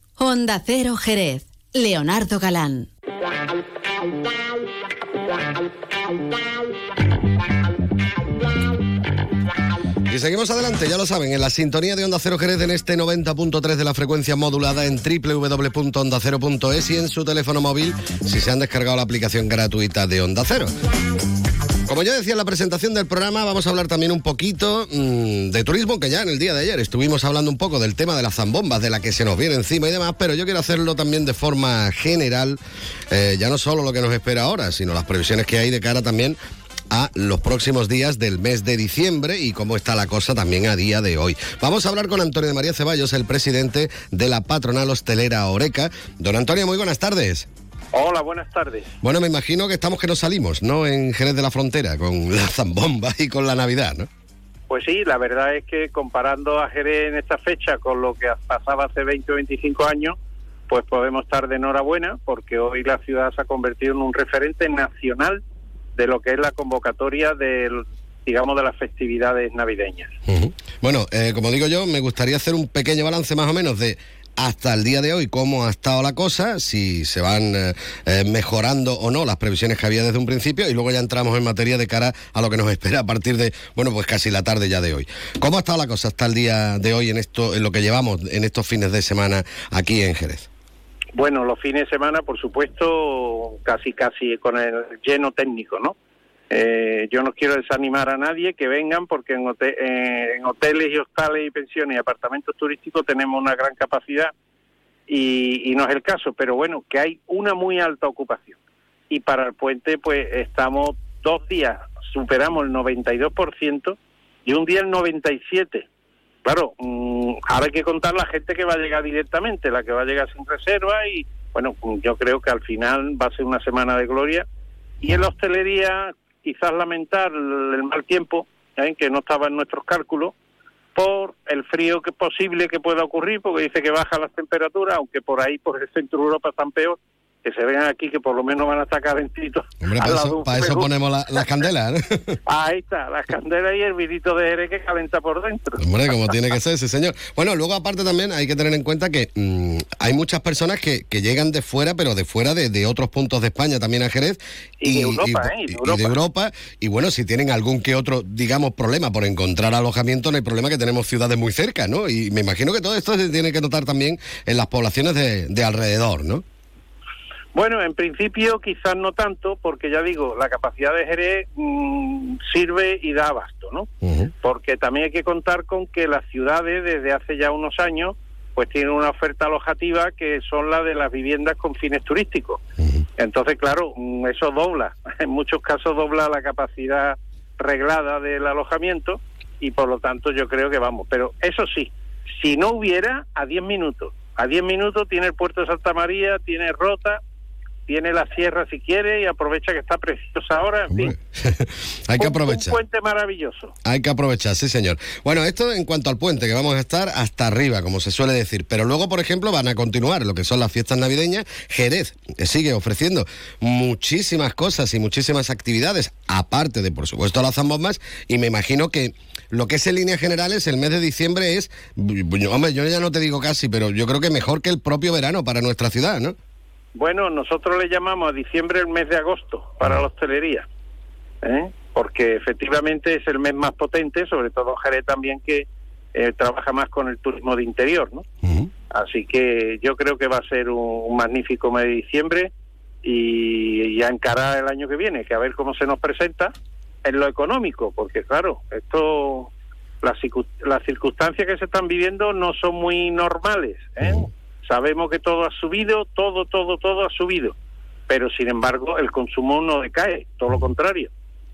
Onda Cero Jerez. Leonardo Galán. Y seguimos adelante, ya lo saben, en la sintonía de Onda Cero Jerez en este 90.3 de la frecuencia modulada en www.ondacero.es y en su teléfono móvil si se han descargado la aplicación gratuita de Onda Cero. Como yo decía en la presentación del programa, vamos a hablar también un poquito mmm, de turismo, que ya en el día de ayer estuvimos hablando un poco del tema de las zambombas, de la que se nos viene encima y demás, pero yo quiero hacerlo también de forma general, eh, ya no solo lo que nos espera ahora, sino las previsiones que hay de cara también a los próximos días del mes de diciembre y cómo está la cosa también a día de hoy. Vamos a hablar con Antonio de María Ceballos, el presidente de la patronal hostelera Oreca. Don Antonio, muy buenas tardes. Hola, buenas tardes. Bueno, me imagino que estamos que nos salimos, ¿no? En Jerez de la Frontera, con la zambomba y con la Navidad, ¿no? Pues sí, la verdad es que comparando a Jerez en esta fecha con lo que pasaba hace 20 o 25 años, pues podemos estar de enhorabuena porque hoy la ciudad se ha convertido en un referente nacional de lo que es la convocatoria del digamos de las festividades navideñas. Uh -huh. Bueno, eh, como digo yo, me gustaría hacer un pequeño balance más o menos de hasta el día de hoy cómo ha estado la cosa, si se van eh, eh, mejorando o no las previsiones que había desde un principio y luego ya entramos en materia de cara a lo que nos espera a partir de, bueno, pues casi la tarde ya de hoy. ¿Cómo ha estado la cosa hasta el día de hoy en esto, en lo que llevamos en estos fines de semana aquí en Jerez? Bueno, los fines de semana, por supuesto, casi casi con el lleno técnico, ¿no? Eh, yo no quiero desanimar a nadie que vengan porque eh, en hoteles y hostales y pensiones y apartamentos turísticos tenemos una gran capacidad y, y no es el caso, pero bueno, que hay una muy alta ocupación. Y para el puente, pues estamos dos días, superamos el 92% y un día el 97%. Claro, mm, ahora hay que contar la gente que va a llegar directamente, la que va a llegar sin reserva y bueno, yo creo que al final va a ser una semana de gloria. Y en la hostelería, quizás lamentar el mal tiempo, ¿eh? que no estaba en nuestros cálculos, por el frío que posible que pueda ocurrir, porque dice que baja las temperaturas, aunque por ahí, por el centro de Europa están peor, que se vean aquí que por lo menos van a estar calentitos. Hombre, para eso, para ponemos la- las candelas, ¿no? Ahí está, las candelas y el vinito de Jerez que calenta por dentro. Hombre, como tiene que ser, sí, señor. Bueno, luego aparte también hay que tener en cuenta que mm, hay muchas personas que, que llegan de fuera, pero de fuera de, de otros puntos de España, también a Jerez. Y de Europa, ¿eh? Y de y Europa. de Europa. Y bueno, si tienen algún que otro, digamos, problema por encontrar alojamiento, no hay problema que tenemos ciudades muy cerca, ¿no? Y me imagino que todo esto se tiene que notar también en las poblaciones de, de alrededor, ¿no? Bueno, en principio quizás no tanto, porque ya digo, la capacidad de Jerez mm, sirve y da abasto, ¿no? Porque también hay que contar con que las ciudades desde hace ya unos años pues tienen una oferta alojativa que son las de las viviendas con fines turísticos. Entonces, claro, mm, eso dobla, en muchos casos dobla la capacidad reglada del alojamiento y por lo tanto yo creo que vamos. Pero eso sí, si no hubiera, a 10 minutos. A 10 minutos tiene el puerto de Santa María, tiene Rota, tiene la sierra si quiere y aprovecha que está preciosa ahora, en fin. Hay que aprovechar. Un puente maravilloso. Hay que aprovechar, sí, señor. Bueno, esto en cuanto al puente, que vamos a estar hasta arriba, como se suele decir. Pero luego, por ejemplo, van a continuar lo que son las fiestas navideñas. Jerez eh, sigue ofreciendo muchísimas cosas y muchísimas actividades, aparte de, por supuesto, las zambombas. Y me imagino que lo que es en líneas generales, el mes de diciembre es, hombre, yo ya no te digo casi, pero yo creo que mejor que el propio verano para nuestra ciudad, ¿no? Bueno, nosotros le llamamos a diciembre el mes de agosto para la hostelería, ¿eh? porque efectivamente es el mes más potente, sobre todo Jerez también que eh, trabaja más con el turismo de interior, ¿no? Así que yo creo que va a ser un, un magnífico mes de diciembre y ya encarar el año que viene, que a ver cómo se nos presenta en lo económico, porque claro, esto las, las circunstancias que se están viviendo no son muy normales. ¿eh? Sabemos que todo ha subido, todo, todo, todo ha subido, pero sin embargo el consumo no decae, todo lo contrario,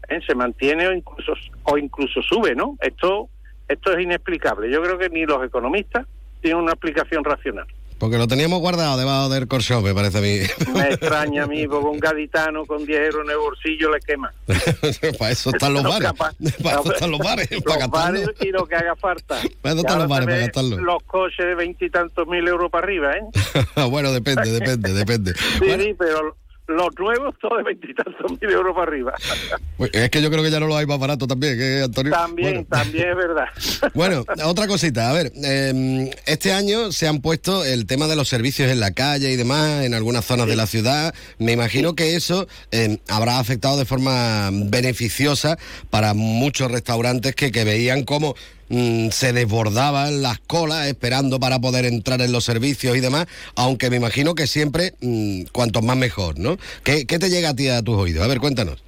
¿eh? se mantiene o incluso o incluso sube, ¿no? Esto esto es inexplicable. Yo creo que ni los economistas tienen una explicación racional. Porque lo teníamos guardado debajo del corcho, me parece a mí. Me extraña a mí, porque un gaditano con 10 euros en el bolsillo le quema. para eso están los No bares. capaz. Para eso están los bares. Los para bares y lo que haga falta. Para eso están los bares, para gastarlo. Los coches de veintitantos mil euros para arriba, ¿eh? bueno, depende, depende, depende. Sí, sí, pero los nuevos todos de veintitantos mil euros para arriba. Pues Es que yo creo que ya no lo hay más barato también, ¿eh, Antonio? También, también es verdad. Bueno, otra cosita, a ver, eh, este año se han puesto el tema de los servicios en la calle y demás, en algunas zonas de la ciudad. Me imagino que eso eh, habrá afectado de forma beneficiosa para muchos restaurantes que, que veían cómo mm, se desbordaban las colas esperando para poder entrar en los servicios y demás, aunque me imagino que siempre mm, cuanto más mejor, ¿no? ¿Qué, ¿Qué te llega a ti a tus oídos? A ver, cuéntanos.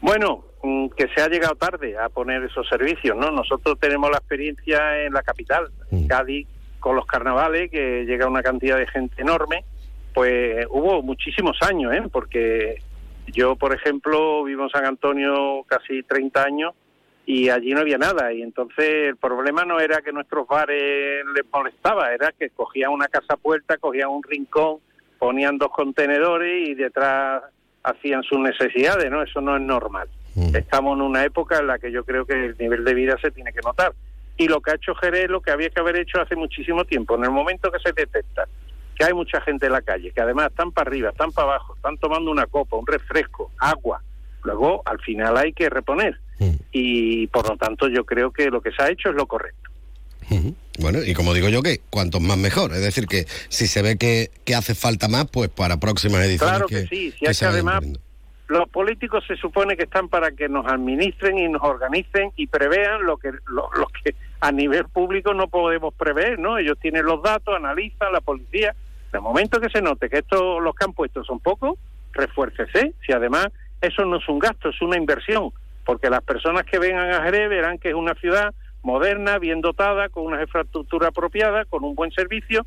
Bueno, mm, que se ha llegado tarde a poner esos servicios, ¿no? Nosotros tenemos la experiencia en la capital, en Cádiz, con los carnavales, que llega una cantidad de gente enorme, pues hubo muchísimos años, ¿eh? Porque yo, por ejemplo, vivo en San Antonio casi 30 años y allí no había nada. Y entonces el problema no era que nuestros bares les molestaba, era que cogían una casa puerta, cogían un rincón, ponían dos contenedores y detrás hacían sus necesidades, ¿no? Eso no es normal. Estamos en una época en la que yo creo que el nivel de vida se tiene que notar. Y lo que ha hecho Jerez lo que había que haber hecho hace muchísimo tiempo. En el momento que se detecta que hay mucha gente en la calle, que además están para arriba, están para abajo, están tomando una copa, un refresco, agua, luego al final hay que reponer. Y por lo tanto yo creo que lo que se ha hecho es lo correcto. Bueno, y como digo yo, que cuantos más mejor. Es decir, que si se ve que, que hace falta más, pues para próximas ediciones. Claro que, sí, si que es que además poniendo. los políticos se supone que están para que nos administren y nos organicen y prevean lo que lo, lo que a nivel público no podemos prever, ¿no? Ellos tienen los datos, analizan la policía. De momento que se note que estos los que han puesto son pocos, refuércese. Si además eso no es un gasto, es una inversión, porque las personas que vengan a Jerez verán que es una ciudad moderna, bien dotada, con una infraestructura apropiada, con un buen servicio,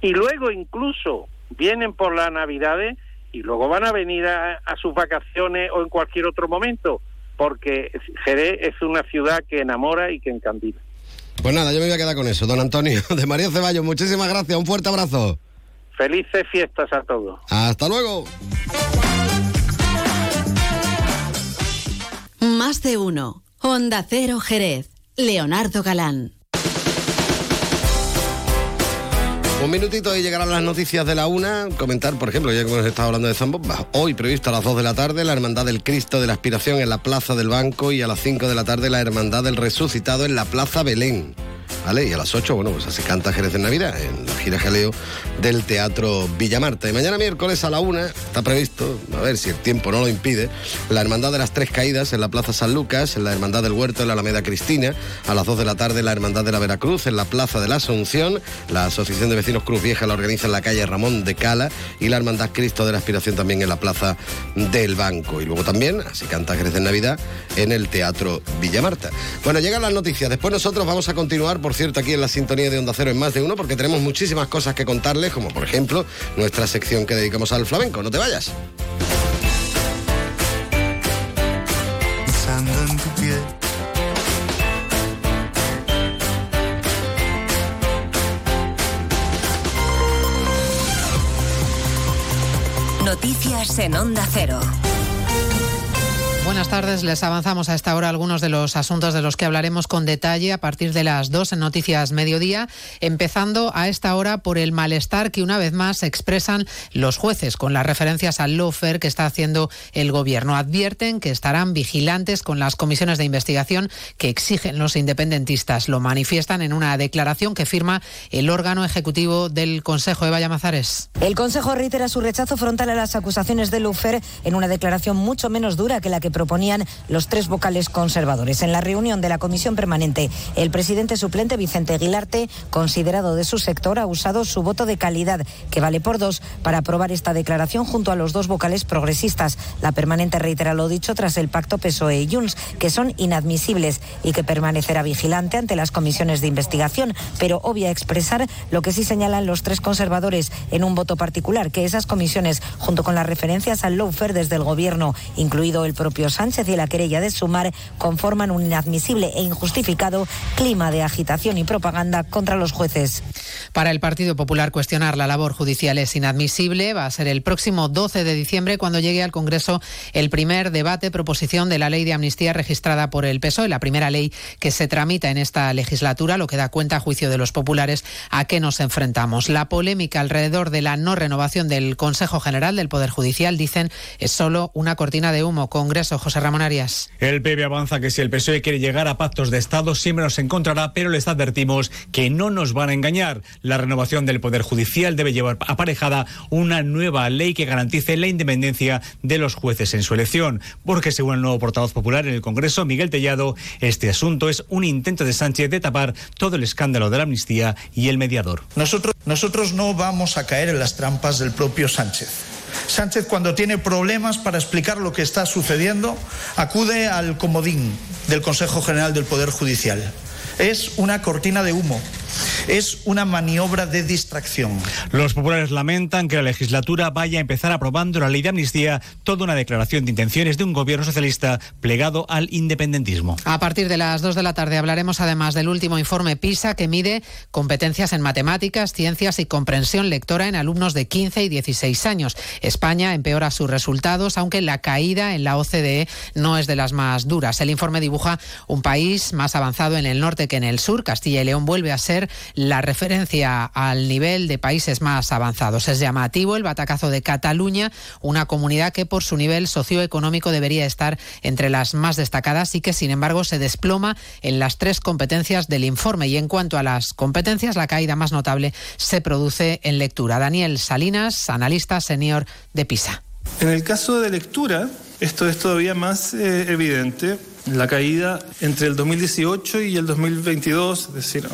y luego incluso vienen por las Navidades y luego van a venir a, a sus vacaciones o en cualquier otro momento, porque Jerez es una ciudad que enamora y que encandila. Pues nada, yo me voy a quedar con eso. Don Antonio, de María Ceballos, muchísimas gracias. Un fuerte abrazo. Felices fiestas a todos. Hasta luego. Más de uno. Honda Cero Jerez. Leonardo Galán. Un minutito y llegarán las noticias de la una. Comentar, por ejemplo, ya que hemos estado hablando de Zambomba. Hoy previsto a las 2 de la tarde la Hermandad del Cristo de la Aspiración en la Plaza del Banco y a las 5 de la tarde la Hermandad del Resucitado en la Plaza Belén. ¿Vale? Y a las 8, bueno, pues así canta Jerez en Navidad, en la gira jaleo del Teatro Villamarta. Y mañana miércoles a la una está previsto, a ver si el tiempo no lo impide, la Hermandad de las Tres Caídas en la Plaza San Lucas, en la Hermandad del Huerto en la Alameda Cristina, a las 2 de la tarde la Hermandad de la Veracruz en la Plaza de la Asunción, la Asociación de Vecinos Cruz Vieja la organiza en la calle Ramón de Cala y la Hermandad Cristo de la Aspiración también en la Plaza del Banco. Y luego también, así canta Jerez en Navidad, en el Teatro Villamarta. Bueno, llegan las noticias. Después nosotros vamos a continuar, por cierto, aquí en la sintonía de Onda Cero en más de uno, porque tenemos muchísimas cosas que contarles, como por ejemplo nuestra sección que dedicamos al flamenco. No te vayas. Pensando en tu piel. Noticias en Onda Cero. Buenas tardes, les avanzamos a esta hora algunos de los asuntos de los que hablaremos con detalle a partir de las dos en Noticias Mediodía, empezando a esta hora por el malestar que una vez más expresan los jueces con las referencias al lawfare que está haciendo el Gobierno. Advierten que estarán vigilantes con las comisiones de investigación que exigen los independentistas. Lo manifiestan en una declaración que firma el órgano ejecutivo del Consejo de Vallamazares. El Consejo reitera su rechazo frontal a las acusaciones de lawfare en una declaración mucho menos dura que la que proponían los tres vocales conservadores. En la reunión de la comisión permanente, el presidente suplente Vicente Aguilarte, considerado de su sector, ha usado su voto de calidad, que vale por dos, para aprobar esta declaración junto a los dos vocales progresistas. La permanente reitera lo dicho tras el pacto PSOE y Junts, que son inadmisibles y que permanecerá vigilante ante las comisiones de investigación, pero obvia expresar lo que sí señalan los tres conservadores en un voto particular, que esas comisiones, junto con las referencias al lawfare desde el gobierno, incluido el propio Sánchez y la querella de Sumar conforman un inadmisible e injustificado clima de agitación y propaganda contra los jueces. Para el Partido Popular cuestionar la labor judicial es inadmisible. Va a ser el próximo 12 de diciembre cuando llegue al Congreso el primer debate proposición de la ley de amnistía registrada por el PSOE, la primera ley que se tramita en esta legislatura, lo que da cuenta a juicio de los populares a qué nos enfrentamos. La polémica alrededor de la no renovación del Consejo General del Poder Judicial, dicen, es solo una cortina de humo. Congreso José Ramón Arias. El PP avanza que si el PSOE quiere llegar a pactos de Estado siempre nos encontrará, pero les advertimos que no nos van a engañar. La renovación del Poder Judicial debe llevar aparejada una nueva ley que garantice la independencia de los jueces en su elección, porque según el nuevo portavoz popular en el Congreso, Miguel Tellado, este asunto es un intento de Sánchez de tapar todo el escándalo de la amnistía y el mediador. Nosotros, nosotros no vamos a caer en las trampas del propio Sánchez. Sánchez cuando tiene problemas para explicar lo que está sucediendo acude al comodín del Consejo General del Poder Judicial. Es una cortina de humo. Es una maniobra de distracción. Los populares lamentan que la legislatura vaya a empezar aprobando la ley de amnistía, toda una declaración de intenciones de un gobierno socialista plegado al independentismo. A partir de las 2 de la tarde hablaremos además del último informe PISA que mide competencias en matemáticas, ciencias y comprensión lectora en alumnos de 15 y 16 años. España empeora sus resultados, aunque la caída en la OCDE no es de las más duras. El informe dibuja un país más avanzado en el norte que en el sur. Castilla y León vuelve a ser la referencia al nivel de países más avanzados. Es llamativo el batacazo de Cataluña, una comunidad que por su nivel socioeconómico debería estar entre las más destacadas y que sin embargo se desploma en las tres competencias del informe. Y en cuanto a las competencias, la caída más notable se produce en lectura. Daniel Salinas, analista senior de PISA. En el caso de lectura, esto es todavía más eh, evidente. La caída entre el 2018 y el 2022, es decir,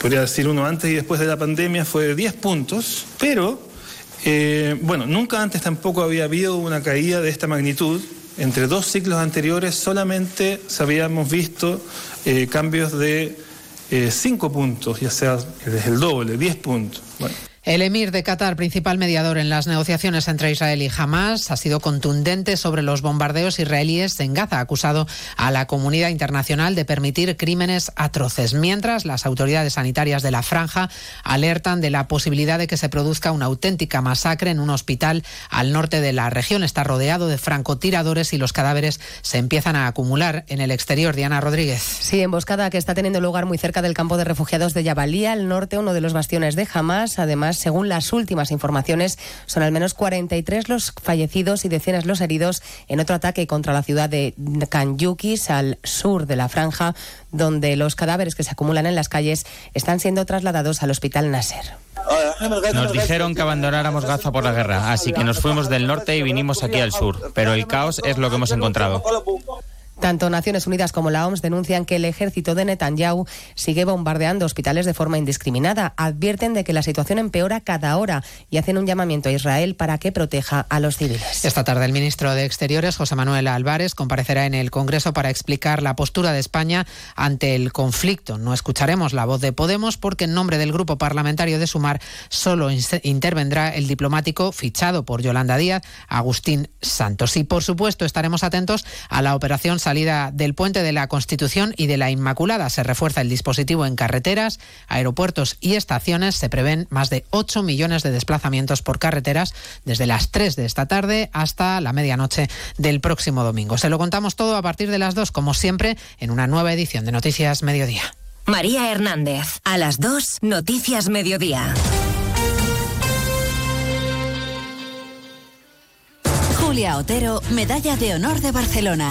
podría decir uno antes y después de la pandemia, fue de 10 puntos, pero, eh, bueno, nunca antes tampoco había habido una caída de esta magnitud entre dos ciclos anteriores solamente habíamos visto eh, cambios de 5 eh, puntos, ya sea desde el doble, 10 puntos. Bueno. El emir de Qatar, principal mediador en las negociaciones entre Israel y Hamas, ha sido contundente sobre los bombardeos israelíes en Gaza, acusado a la comunidad internacional de permitir crímenes atroces, mientras las autoridades sanitarias de la franja alertan de la posibilidad de que se produzca una auténtica masacre en un hospital al norte de la región. Está rodeado de francotiradores y los cadáveres se empiezan a acumular en el exterior. Diana Rodríguez. Sí, emboscada que está teniendo lugar muy cerca del campo de refugiados de Yabalía, al norte, uno de los bastiones de Hamas. Además, según las últimas informaciones, son al menos 43 los fallecidos y decenas los heridos en otro ataque contra la ciudad de Khan al sur de la franja, donde los cadáveres que se acumulan en las calles están siendo trasladados al hospital Nasser. Nos dijeron que abandonáramos Gaza por la guerra, así que nos fuimos del norte y vinimos aquí al sur, pero el caos es lo que hemos encontrado. Tanto Naciones Unidas como la OMS denuncian que el ejército de Netanyahu sigue bombardeando hospitales de forma indiscriminada. Advierten de que la situación empeora cada hora y hacen un llamamiento a Israel para que proteja a los civiles. Esta tarde el ministro de Exteriores, José Manuel Álvarez, comparecerá en el Congreso para explicar la postura de España ante el conflicto. No escucharemos la voz de Podemos porque en nombre del grupo parlamentario de Sumar solo intervendrá el diplomático fichado por Yolanda Díaz, Agustín Santos. Y por supuesto estaremos atentos a la operación salida del puente de la Constitución y de la Inmaculada. Se refuerza el dispositivo en carreteras, aeropuertos y estaciones. Se prevén más de 8 millones de desplazamientos por carreteras desde las 3 de esta tarde hasta la medianoche del próximo domingo. Se lo contamos todo a partir de las 2, como siempre, en una nueva edición de Noticias Mediodía. María Hernández, a las 2, Noticias Mediodía. Julia Otero, Medalla de Honor de Barcelona.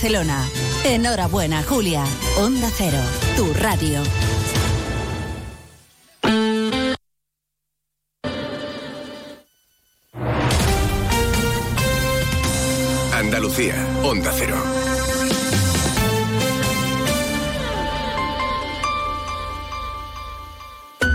Enhorabuena, Julia. Onda Cero, tu radio. Andalucía, Onda Cero.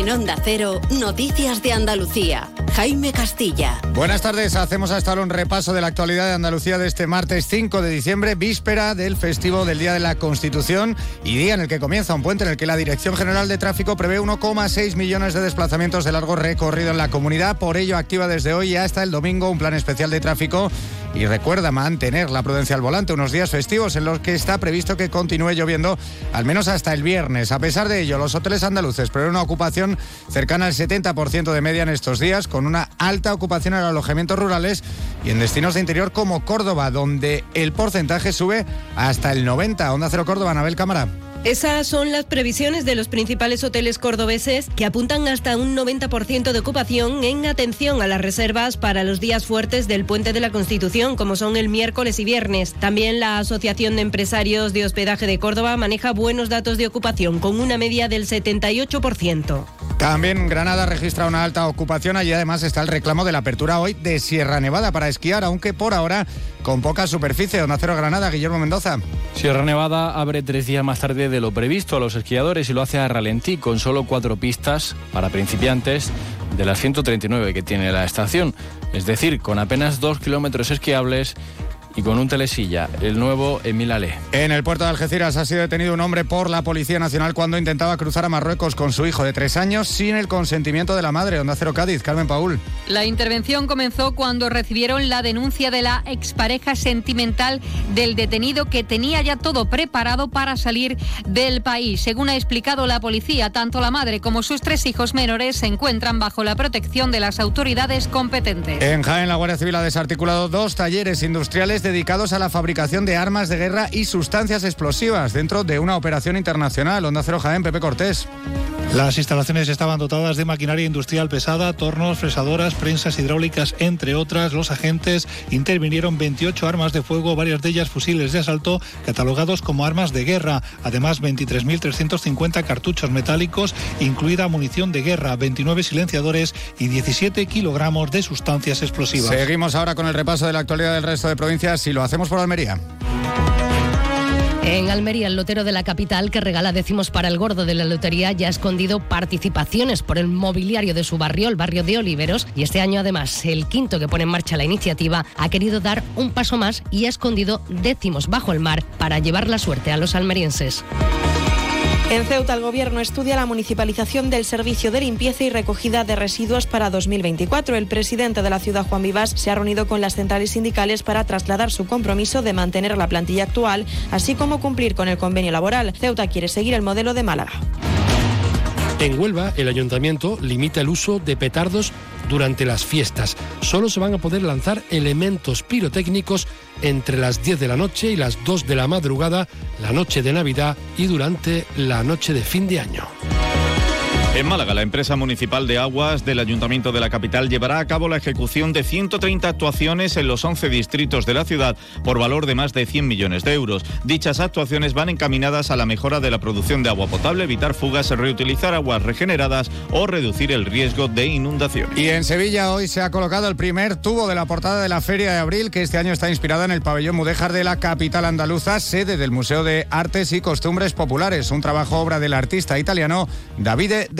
En Onda Cero, Noticias de Andalucía. Jaime Castilla. Buenas tardes, hacemos hasta ahora un repaso de la actualidad de Andalucía de este martes 5 de diciembre, víspera del festivo del Día de la Constitución y día en el que comienza un puente en el que la Dirección General de Tráfico prevé 1,6 millones de desplazamientos de largo recorrido en la comunidad. Por ello, activa desde hoy hasta el domingo un plan especial de tráfico y recuerda mantener la prudencia al volante unos días festivos en los que está previsto que continúe lloviendo al menos hasta el viernes. A pesar de ello, los hoteles andaluces prevén una ocupación cercana al 70% de media en estos días, con una alta ocupación en alojamientos rurales y en destinos de interior como Córdoba, donde el porcentaje sube hasta el 90. Onda Cero Córdoba, Anabel Cámara. Esas son las previsiones de los principales hoteles cordobeses que apuntan hasta un 90% de ocupación en atención a las reservas para los días fuertes del Puente de la Constitución, como son el miércoles y viernes. También la Asociación de Empresarios de Hospedaje de Córdoba maneja buenos datos de ocupación, con una media del 78%. También Granada registra una alta ocupación. Allí además está el reclamo de la apertura hoy de Sierra Nevada para esquiar, aunque por ahora con poca superficie. Onda Cero Granada, Guillermo Mendoza. Sierra Nevada abre tres días más tarde de lo previsto a los esquiadores y lo hace a ralentí con solo cuatro pistas para principiantes de las 139 que tiene la estación. Es decir, con apenas dos kilómetros esquiables y con un telesilla, el nuevo Emil Ale. En el puerto de Algeciras ha sido detenido un hombre por la Policía Nacional cuando intentaba cruzar a Marruecos con su hijo de tres años sin el consentimiento de la madre. Onda Cero Cádiz, Carmen Paul. La intervención comenzó cuando recibieron la denuncia de la expareja sentimental del detenido que tenía ya todo preparado para salir del país. Según ha explicado la policía, tanto la madre como sus tres hijos menores se encuentran bajo la protección de las autoridades competentes. En Jaén, la Guardia Civil ha desarticulado dos talleres industriales dedicados a la fabricación de armas de guerra y sustancias explosivas dentro de una operación internacional. Onda Cero Jaén, Pepe Cortés. Las instalaciones estaban dotadas de maquinaria industrial pesada, tornos, fresadoras, prensas hidráulicas, entre otras. Los agentes intervinieron 28 armas de fuego, varias de ellas fusiles de asalto, catalogados como armas de guerra. Además, 23.350 cartuchos metálicos, incluida munición de guerra, 29 silenciadores y 17 kilogramos de sustancias explosivas. Seguimos ahora con el repaso de la actualidad del resto de provincias y lo hacemos por Almería. En Almería, el lotero de la capital que regala décimos para el gordo de la lotería ya ha escondido participaciones por el mobiliario de su barrio, el barrio de Oliveros, y este año además el quinto que pone en marcha la iniciativa ha querido dar un paso más y ha escondido décimos bajo el mar para llevar la suerte a los almerienses. En Ceuta, el Gobierno estudia la municipalización del servicio de limpieza y recogida de residuos para 2024. El presidente de la ciudad, Juan Vivas, se ha reunido con las centrales sindicales para trasladar su compromiso de mantener la plantilla actual, así como cumplir con el convenio laboral. Ceuta quiere seguir el modelo de Málaga. En Huelva, el ayuntamiento limita el uso de petardos durante las fiestas. Solo se van a poder lanzar elementos pirotécnicos entre las 10 de la noche y las 2 de la madrugada, la noche de Navidad y durante la noche de fin de año. En Málaga, la empresa municipal de aguas del Ayuntamiento de la capital llevará a cabo la ejecución de 130 actuaciones en los 11 distritos de la ciudad por valor de más de 100 millones de euros. Dichas actuaciones van encaminadas a la mejora de la producción de agua potable, evitar fugas, reutilizar aguas regeneradas o reducir el riesgo de inundación. Y en Sevilla hoy se ha colocado el primer tubo de la portada de la Feria de Abril, que este año está inspirada en el pabellón Mudéjar de la capital andaluza, sede del Museo de Artes y Costumbres Populares, un trabajo obra del artista italiano Davide de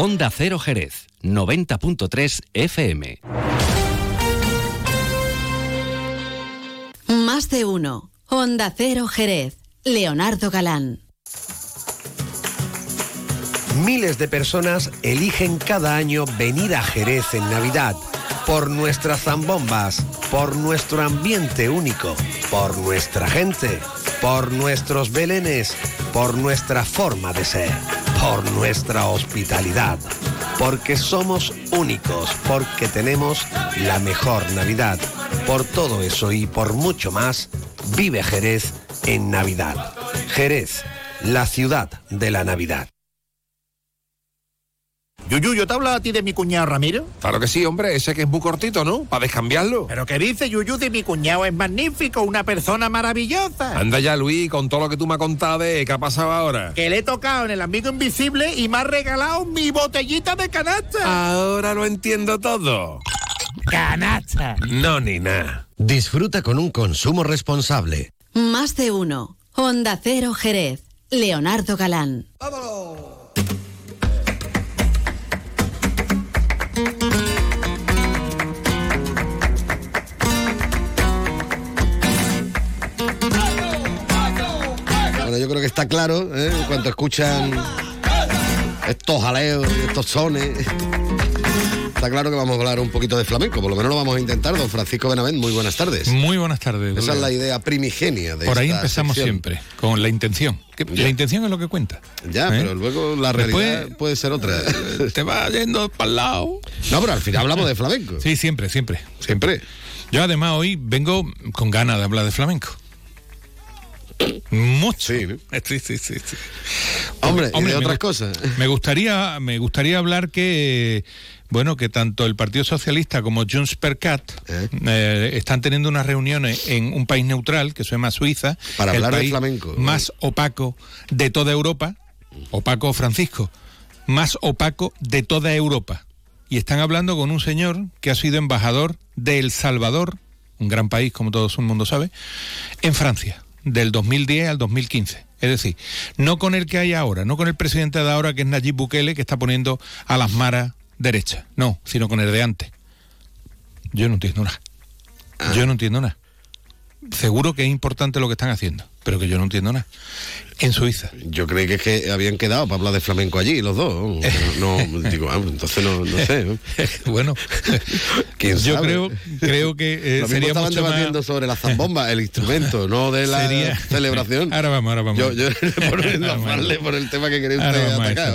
Onda Cero Jerez, 90.3 FM. Más de uno. Onda Cero Jerez. Leonardo Galán. Miles de personas eligen cada año venir a Jerez en Navidad por nuestras zambombas, por nuestro ambiente único, por nuestra gente, por nuestros belenes, por nuestra forma de ser, por nuestra hospitalidad, porque somos únicos, porque tenemos la mejor Navidad. Por todo eso y por mucho más, vive Jerez en Navidad. Jerez, la ciudad de la Navidad. Yuyu, ¿yo te he hablado a ti de mi cuñado Ramiro? Claro que sí, hombre, ese que es muy cortito, ¿no? Para descambiarlo. ¿Pero qué dice Yuyu de mi cuñado? Es magnífico, una persona maravillosa. Anda ya, Luis, con todo lo que tú me has contado de qué ha pasado ahora. Que le he tocado en el amigo invisible y me ha regalado mi botellita de canasta. Ahora lo entiendo todo. Canasta. No, ni nada. Disfruta con un consumo responsable. Más de uno. Honda Cero Jerez. Leonardo Galán. Bueno, yo creo que está claro, ¿eh? en cuanto escuchan estos jaleos, estos sones. Está claro que vamos a hablar un poquito de flamenco, por lo menos lo vamos a intentar. Don Francisco Benavent, muy buenas tardes. Muy buenas tardes. Esa es la idea primigenia de Por ahí empezamos sección. siempre, con la intención. Que La intención es lo que cuenta. Ya, ¿eh? pero luego la realidad Después, puede ser otra. Te va yendo para el lado. No, pero al final hablamos de flamenco. Sí, siempre, siempre. Siempre. Yo además hoy vengo con ganas de hablar de flamenco. Mucho. Sí, sí, sí, sí. Hombre, y de otras cosas. Me gustaría, me gustaría hablar que, bueno, que tanto el Partido Socialista como Junts per Cat eh, están teniendo unas reuniones en un país neutral que se llama Suiza. Para el hablar de país flamenco. Más opaco de toda Europa. Opaco Francisco. Más opaco de toda Europa. Y están hablando con un señor que ha sido embajador de El Salvador, un gran país, como todo el mundo sabe, en Francia, del 2010 al 2015. Es decir, no con el que hay ahora, no con el presidente de ahora, que es Nayib Bukele, que está poniendo a las maras derechas, no, sino con el de antes. Yo no entiendo nada. Yo no entiendo nada. Seguro que es importante lo que están haciendo, pero que yo no entiendo nada. En Suiza. Yo creí que es que habían quedado para hablar de flamenco allí, los dos. No, no, digo, ah, entonces no, no sé. ¿no? bueno, ¿Quién yo sabe? creo, creo que eh, Lo mismo sería estaban mucho más- debatiendo sobre la zambomba, el instrumento, no de la Sería- celebración. Ahora vamos, ahora vamos. Yo, yo por vamos. enlafarle por el tema que a atacar.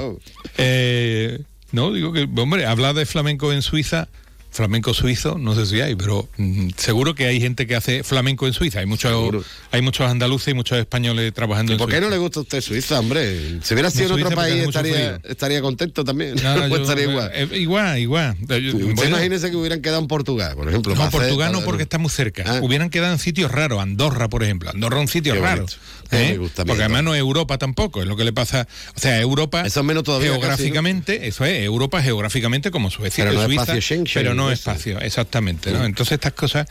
Eh, no, digo que, hombre, hablar de flamenco en Suiza, flamenco suizo, no sé si hay, pero mm, seguro que hay gente que hace flamenco en Suiza. Hay muchos, hay muchos andaluces y muchos españoles trabajando ¿Y en por qué Suiza. no le gusta a usted Suiza, hombre? Si hubiera sido en Suiza otro país estaría, estaría contento también. No, Pues yo- estaría igual. eh, igual, igual. Yo- Usted bueno, imagínese que hubieran quedado en Portugal, por ejemplo. no, Portugal no porque está muy cerca. Ah. Hubieran quedado en sitios raros. Andorra, por ejemplo. Andorra es un sitio raro. ¿eh? porque además no es Europa tampoco. Es lo que le pasa. O sea, Europa. Eso es menos todavía. Geográficamente, eso es. Europa geográficamente como Suecia. Pero no Suiza, espacio Schengen, Pero no espacio, exactamente. ¿no? Entonces estas cosas,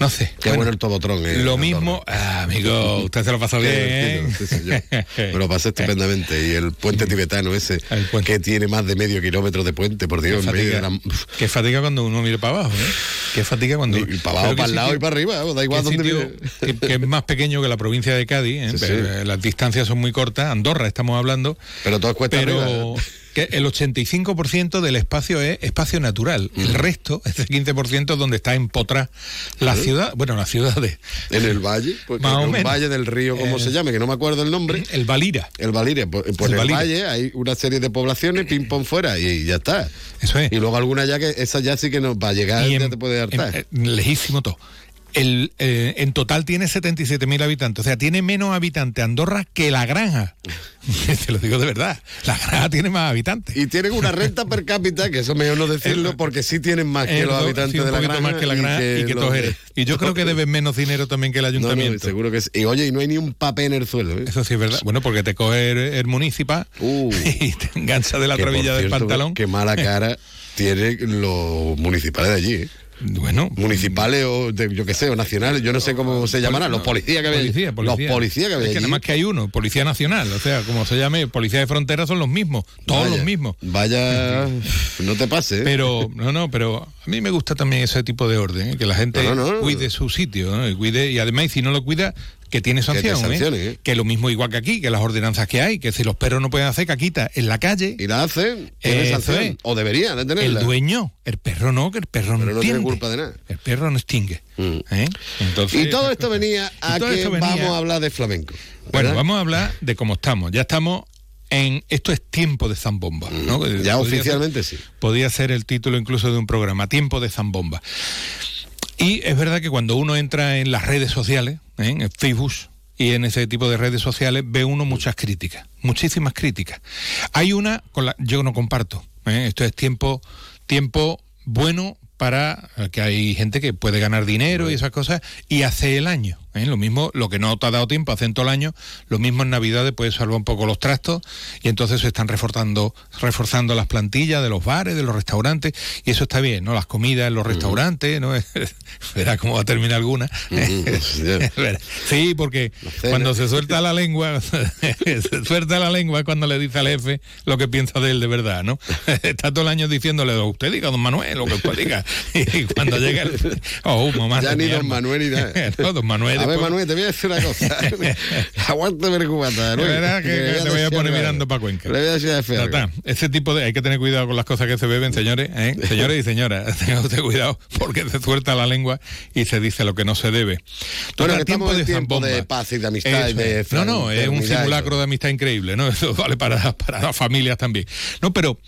no sé. Qué bueno, el tobotrón. eh, Lo mismo, ah, amigo, usted se lo pasó bien. sí, señor. Me lo pasé estupendamente. Y el puente tibetano ese, que tiene más de medio kilómetro de puente, por Dios. Qué fatiga, la- qué fatiga cuando uno mira para abajo, ¿eh? Qué fatiga cuando... Y para abajo, para el lado sitio- y para arriba, da igual dónde mire. que, que es más pequeño que la provincia de Cádiz, ¿eh? Sí, sí. Pero, eh, las distancias son muy cortas, Andorra estamos hablando. Pero todo es cuesta Pero arriba. Que el 85% del espacio es espacio natural. El resto, ese 15% es donde está empotrada la ¿Eh? ciudad, bueno, las ciudades. En el valle, pues, Más un menos. valle del río, ¿cómo Eh, se llame? Que no me acuerdo el nombre. El Valira. El Valira. Pues, pues El en el Valira. valle hay una serie de poblaciones, ping pong fuera, y ya está. Eso es. Y luego algunas ya que esa ya sí que no, para llegar Y ya en- te puede hartar. en- eh, lejísimo todo. El, eh, en total tiene 77.000 habitantes. O sea, tiene menos habitantes Andorra que La Granja. Te lo digo de verdad. La Granja tiene más habitantes. y tienen una renta per cápita, que eso es mejor no decirlo, porque sí tienen más que los sí, habitantes un de la granja. más que la granja y que, de- eres. Y yo creo que deben menos dinero también que el No, no, ayuntamiento. seguro que sí. Y oye, y no hay ni un papel en el suelo. ¿eh? Eso sí es verdad. Bueno, porque te coge el, el municipal y te engancha de la Uh. Que, trabilla del pantalón. Qué mala cara tienen los municipales de allí. ¿eh? Bueno. Municipales o, de, yo qué sé, o nacionales, yo no sé cómo se llamarán, los policías que. Policía. Los policías que había Es que allí. nada más que hay uno, Policía Nacional. O sea, como se llame, Policía de Frontera son los mismos. Todos Vaya, los mismos. Vaya, no te pases. ¿eh? Pero, no, no, pero a mí me gusta también ese tipo de orden, ¿eh? que la gente No, no, no. cuide su sitio, ¿no? y cuide, y además, si no lo cuida, que tiene Que sanción, ¿eh? sancione, ¿eh? Que lo mismo igual que aquí, que las ordenanzas que hay, que si los perros no pueden hacer caquita en la calle. Y la hacen, tiene sanción, es. o debería de tenerla. El dueño, el perro no, que el perro Pero no no tiene culpa de nada. Mm. El perro no extingue. ¿eh? Entonces, y todo esto venía a que venía- vamos a hablar de flamenco. Bueno, vamos a hablar de cómo estamos. Ya estamos en. Esto es tiempo de zambomba. ¿no? Que Mm. Ya podría oficialmente ser- sí. Podría ser el título incluso de un programa, Tiempo de zambomba. Y es verdad que cuando uno entra en las redes sociales, ¿eh? en Facebook y en ese tipo de redes sociales, ve uno muchas críticas, muchísimas críticas. Hay una con la yo no comparto, ¿eh? Esto es tiempo, tiempo bueno para que hay gente que puede ganar dinero y esas cosas y hace el año. ¿Eh? Lo mismo, lo que no te ha dado tiempo, hace todo el año, lo mismo en Navidades puede salvar un poco los trastos y entonces se están reforzando, reforzando las plantillas de los bares, de los restaurantes y eso está bien, ¿no? Las comidas en los restaurantes, ¿no? Verá cómo va a terminar alguna. sí, porque cuando se suelta la lengua, se suelta la lengua cuando le dice al jefe lo que piensa de él de verdad, ¿no? Está todo el año diciéndole, usted diga, don Manuel, lo que usted diga. Y cuando llega el... Oh, mamá, ya ni don Manuel ni nada. no, don Manuel a ver, Manuel, te voy a decir una cosa. Aguántame el cubata. ¿no? Que, que, te voy a poner mirando para Cuenca. Le voy a decir a está. Ese tipo de... Hay que tener cuidado con las cosas que se beben, señores. ¿eh? Señores y señoras, tenga usted cuidado porque se suelta la lengua y se dice lo que no se debe. Todo el tiempo de, tiempo de paz y de amistad. Y de no, no, es un simulacro de amistad increíble, ¿no? Eso vale para, para las familias también. No, pero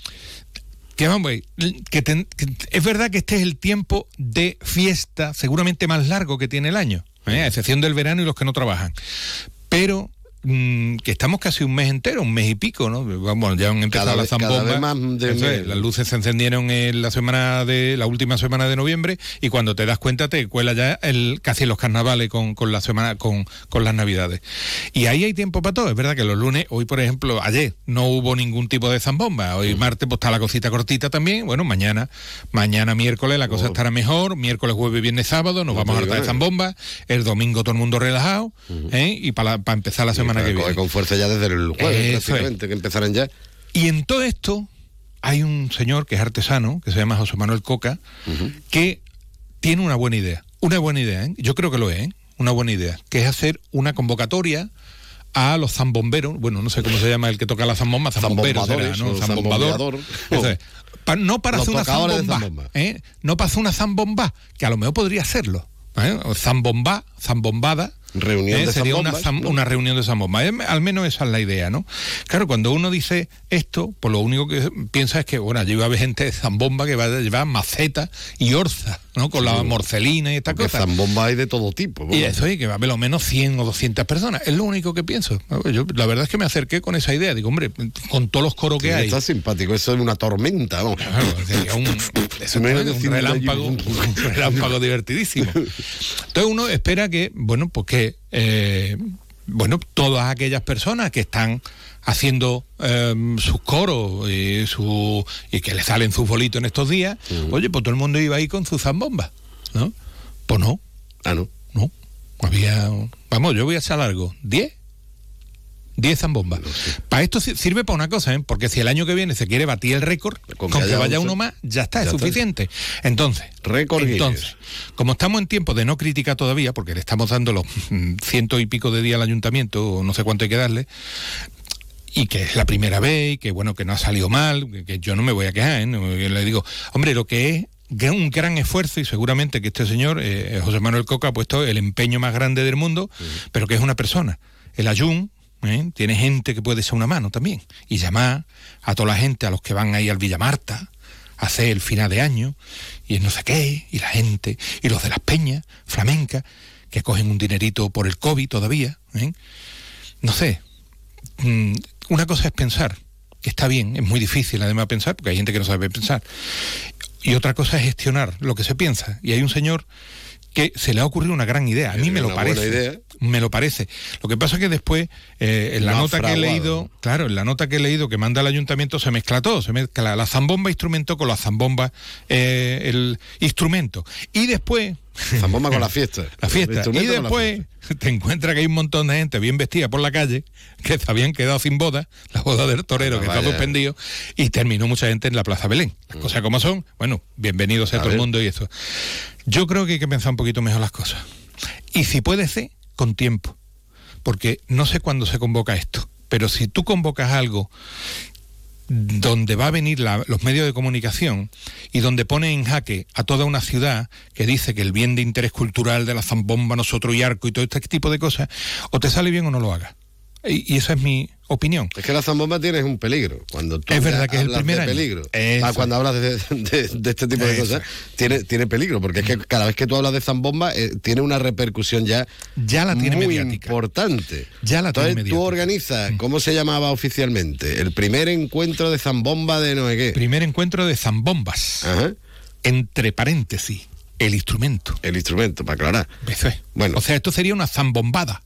que vamos, que, que, es verdad que este es el tiempo de fiesta seguramente más largo que tiene el año. ¿Eh? a excepción del verano y los que no trabajan. Pero Mm, que estamos casi un mes entero, un mes y pico, ¿no? Vamos, ya han empezado las zambombas. las luces se encendieron en la semana de la última semana de noviembre y cuando te das cuenta te cuela ya el casi los carnavales con, con la semana con, con las navidades. Y ahí hay tiempo para todo. Es verdad que los lunes, hoy por ejemplo, ayer no hubo ningún tipo de zambomba. Hoy martes pues está la cosita cortita también. Bueno, mañana, mañana miércoles la cosa oh. estará mejor. Miércoles, jueves, viernes, sábado nos vamos a hartar de zambomba. El domingo todo el mundo relajado. ¿eh? Y para, para empezar la semana con fuerza ya desde el jueves, prácticamente, que empezarán ya. Y en todo esto hay un señor que es artesano, que se llama José Manuel Coca, que tiene una buena idea. Una buena idea, ¿eh? yo creo que lo es, ¿eh? una buena idea, que es hacer una convocatoria a los zambomberos, bueno, no sé cómo se llama el que toca la zambomba, zambombero ¿no? Zambombador. no para hacer una zambomba, ¿eh? no para hacer una zambomba, que a lo mejor podría hacerlo. ¿eh? Zambomba, zambombada, Reunión ¿Eh? Sería una, una, reunión de zambomba. Al menos esa es la idea, ¿no? Claro, cuando uno dice esto, pues lo único que piensa es que, bueno, allí va a haber gente de zambomba que va a llevar maceta y orza, ¿no? Con la morcelina y estas cosas. Zambomba hay de todo tipo. Y eso, y que va a haber lo menos 100 o 200 personas. Es lo único que pienso. Yo, la verdad es que me acerqué con esa idea. Digo, hombre, con todos los coros que hay. Está simpático, eso es una tormenta, ¿no? sería un, un, relámpago, un relámpago divertidísimo. Entonces uno espera que, bueno, pues que eh, bueno, todas aquellas personas que están haciendo em, sus coros y, su, y que le salen sus bolitos en estos días, oye, pues todo el mundo iba ahí con sus zambomba ¿no? Pues no. Ah, no. No. Había, vamos, yo voy a hacer algo. ¿Diez? 10 zambombas. Para esto sirve para una cosa, ¿eh? porque si el año que viene se quiere batir el récord, con, que, vaya uno más, ya está, es suficiente. Entonces, récord entonces como estamos en tiempo de no crítica todavía, porque le estamos dando los mm, ciento y pico de día al ayuntamiento, o no sé cuánto hay que darle, y que es la primera vez, y que bueno, que no ha salido mal, que, yo no me voy a quejar, ¿eh? le digo, hombre, lo que es un gran esfuerzo y seguramente que este señor, eh, José Manuel Coca, ha puesto el empeño más grande del mundo, pero que es una persona. El ayun ¿eh? tiene gente que puede ser una mano también. Y llamar a toda la gente, a los que van ahí al Villa Marta, a hacer el final de año, y no sé qué, y la gente, y los de las peñas, flamencas, que cogen un dinerito por el COVID todavía. ¿eh? No sé. Mm, una cosa es pensar, que está bien, es muy difícil además pensar, porque hay gente que no sabe pensar. Y otra cosa es gestionar lo que se piensa. Y hay un señor que se le ha ocurrido una gran idea. A mí me lo parece. Me lo parece. Lo que pasa es que después, eh, en la nota que he leído, claro, en la nota que he leído que manda el ayuntamiento se mezcla todo, se mezcla la zambomba instrumento con la zambomba eh, el instrumento. Y después Zambomba con la fiesta. La fiesta. Y después te encuentras que hay un montón de gente bien vestida por la calle que se habían quedado sin boda, la boda del torero que está suspendido, y terminó mucha gente en la Plaza Belén. Las mm. cosas como son, bueno, bienvenidos a, todo el mundo y eso. Yo creo que hay que pensar un poquito mejor las cosas. Y si puede ser, con tiempo. Porque no sé cuándo se convoca esto, pero si tú convocas algo donde va a venir los medios de comunicación y donde pone en jaque a toda una ciudad que dice que el bien de interés cultural de la zambomba, nosotros y arco y todo este tipo de cosas, o te sale bien o no lo hagas. Y, y esa es mi opinión. Es que la zambomba tienes un peligro. Cuando tú Es verdad que es el primer año. peligro. Ah, cuando hablas de, de- de este tipo de Eso. cosas, tiene, tiene peligro, porque es que cada vez que tú hablas de zambomba, eh, tiene una repercusión ya, Ya la tiene muy mediática. importante. Ya la tiene Entonces tú mediática. Mm. organizas, ¿cómo se llamaba oficialmente? El primer encuentro de zambomba de no sé qué. Primer encuentro de zambombas. Entre paréntesis, el instrumento. El instrumento, para aclarar. Eso es. Bueno. O sea, esto sería una zambombada.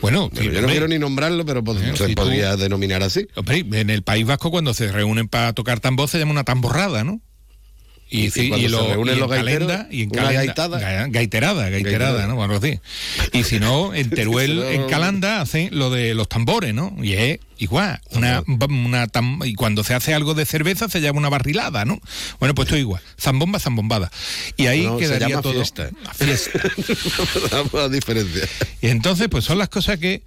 Bueno, Pero yo no quiero ni nombrarlo, pero pod- Eh, se si tú- podría denominar así. hombre, en el País Vasco cuando se reúnen para tocar tambor se llama una tamborrada, ¿no? Y, Y y se lo- reúnen los gaiteros, calenda, y en una calenda- gaitada. ga- gaiterada, gaiterada, Gaiterada. ¿no? Bueno, sí. Y si no, en Teruel, en Calanda, hacen lo de los tambores, ¿no? Y es igual. Una, una tam- y cuando se hace algo de cerveza se llama una barrilada, ¿no? Bueno, pues esto igual. Zambomba, zambombada. Y ahí No, se quedaría llama todo. fiesta. la diferencia. Y entonces, pues son las cosas que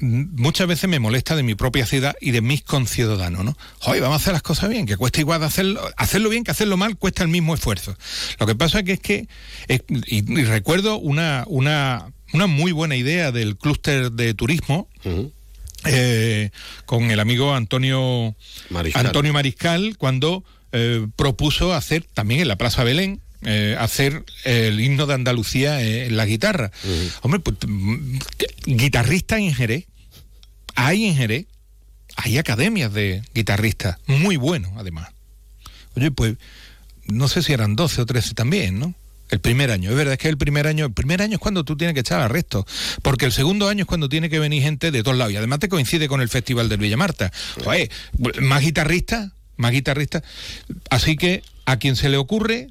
muchas veces me molesta de mi propia ciudad y de mis conciudadanos, ¿no? Hoy vamos a hacer las cosas bien, que cuesta igual de hacerlo, hacerlo bien que hacerlo mal, cuesta el mismo esfuerzo. Lo que pasa que es que, eh, y, y recuerdo una, una, una muy buena idea del clúster de turismo, eh, con el amigo Antonio Mariscal. Antonio Mariscal cuando eh, propuso hacer también en la Plaza Belén eh, hacer el himno de Andalucía eh, en la guitarra. Hombre, pues, mm, guitarristas en Jerez, hay en Jerez, hay academias de guitarristas, muy buenos además. Oye, pues no sé si eran 12 o 13 también, ¿no? El primer año, es verdad es que el primer año, el primer año es cuando tú tienes que echar arresto, porque el segundo año es cuando tiene que venir gente de todos lados y además te coincide con el Festival del Villa Marta. Oye, más guitarristas, más guitarristas, así que a quien se le ocurre,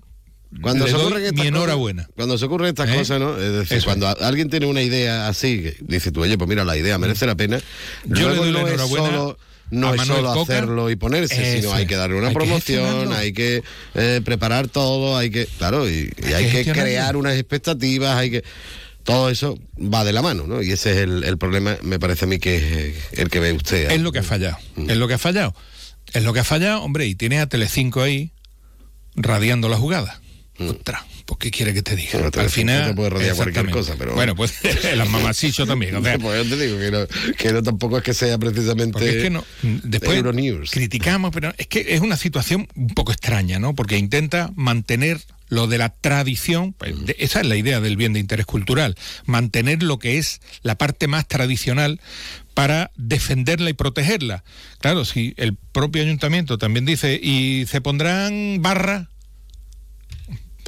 Cuando se estas mi enhorabuena. Cuando se ocurren estas ¿Eh? cosas, ¿no? Es decir, Eso. cuando a- alguien tiene una idea así, que dice tú, oye, pues mira, la idea merece la pena. Yo le doy la es enhorabuena solo, no a es solo Coca. hacerlo y ponerse, Eso sino hay que darle una Hay promoción, hay que eh, preparar todo, hay que, claro, y, y hay, que crear unas expectativas, hay que... Todo eso va de la mano, ¿no? Y ese es el, el problema, me parece a mí que es eh, el que ve usted. Es lo que ha fallado. Es lo que ha fallado. Es lo que ha fallado, hombre, y tienes a Telecinco ahí radiando la jugada. Ostras, pues ¿qué quiere que te diga? Bueno, Al final. te puede radiar cualquier cosa, pero- Bueno, pues las mamasillos también. O sea, pues yo te digo que no, que no tampoco es que sea precisamente porque es que no, después Euronews. criticamos, pero es que es una situación un poco extraña, ¿no? Porque intenta mantener lo de la tradición, pues, de- esa es la idea del bien de interés cultural, mantener lo que es la parte más tradicional para defenderla y protegerla. Claro, si el propio ayuntamiento también dice, y se pondrán barras,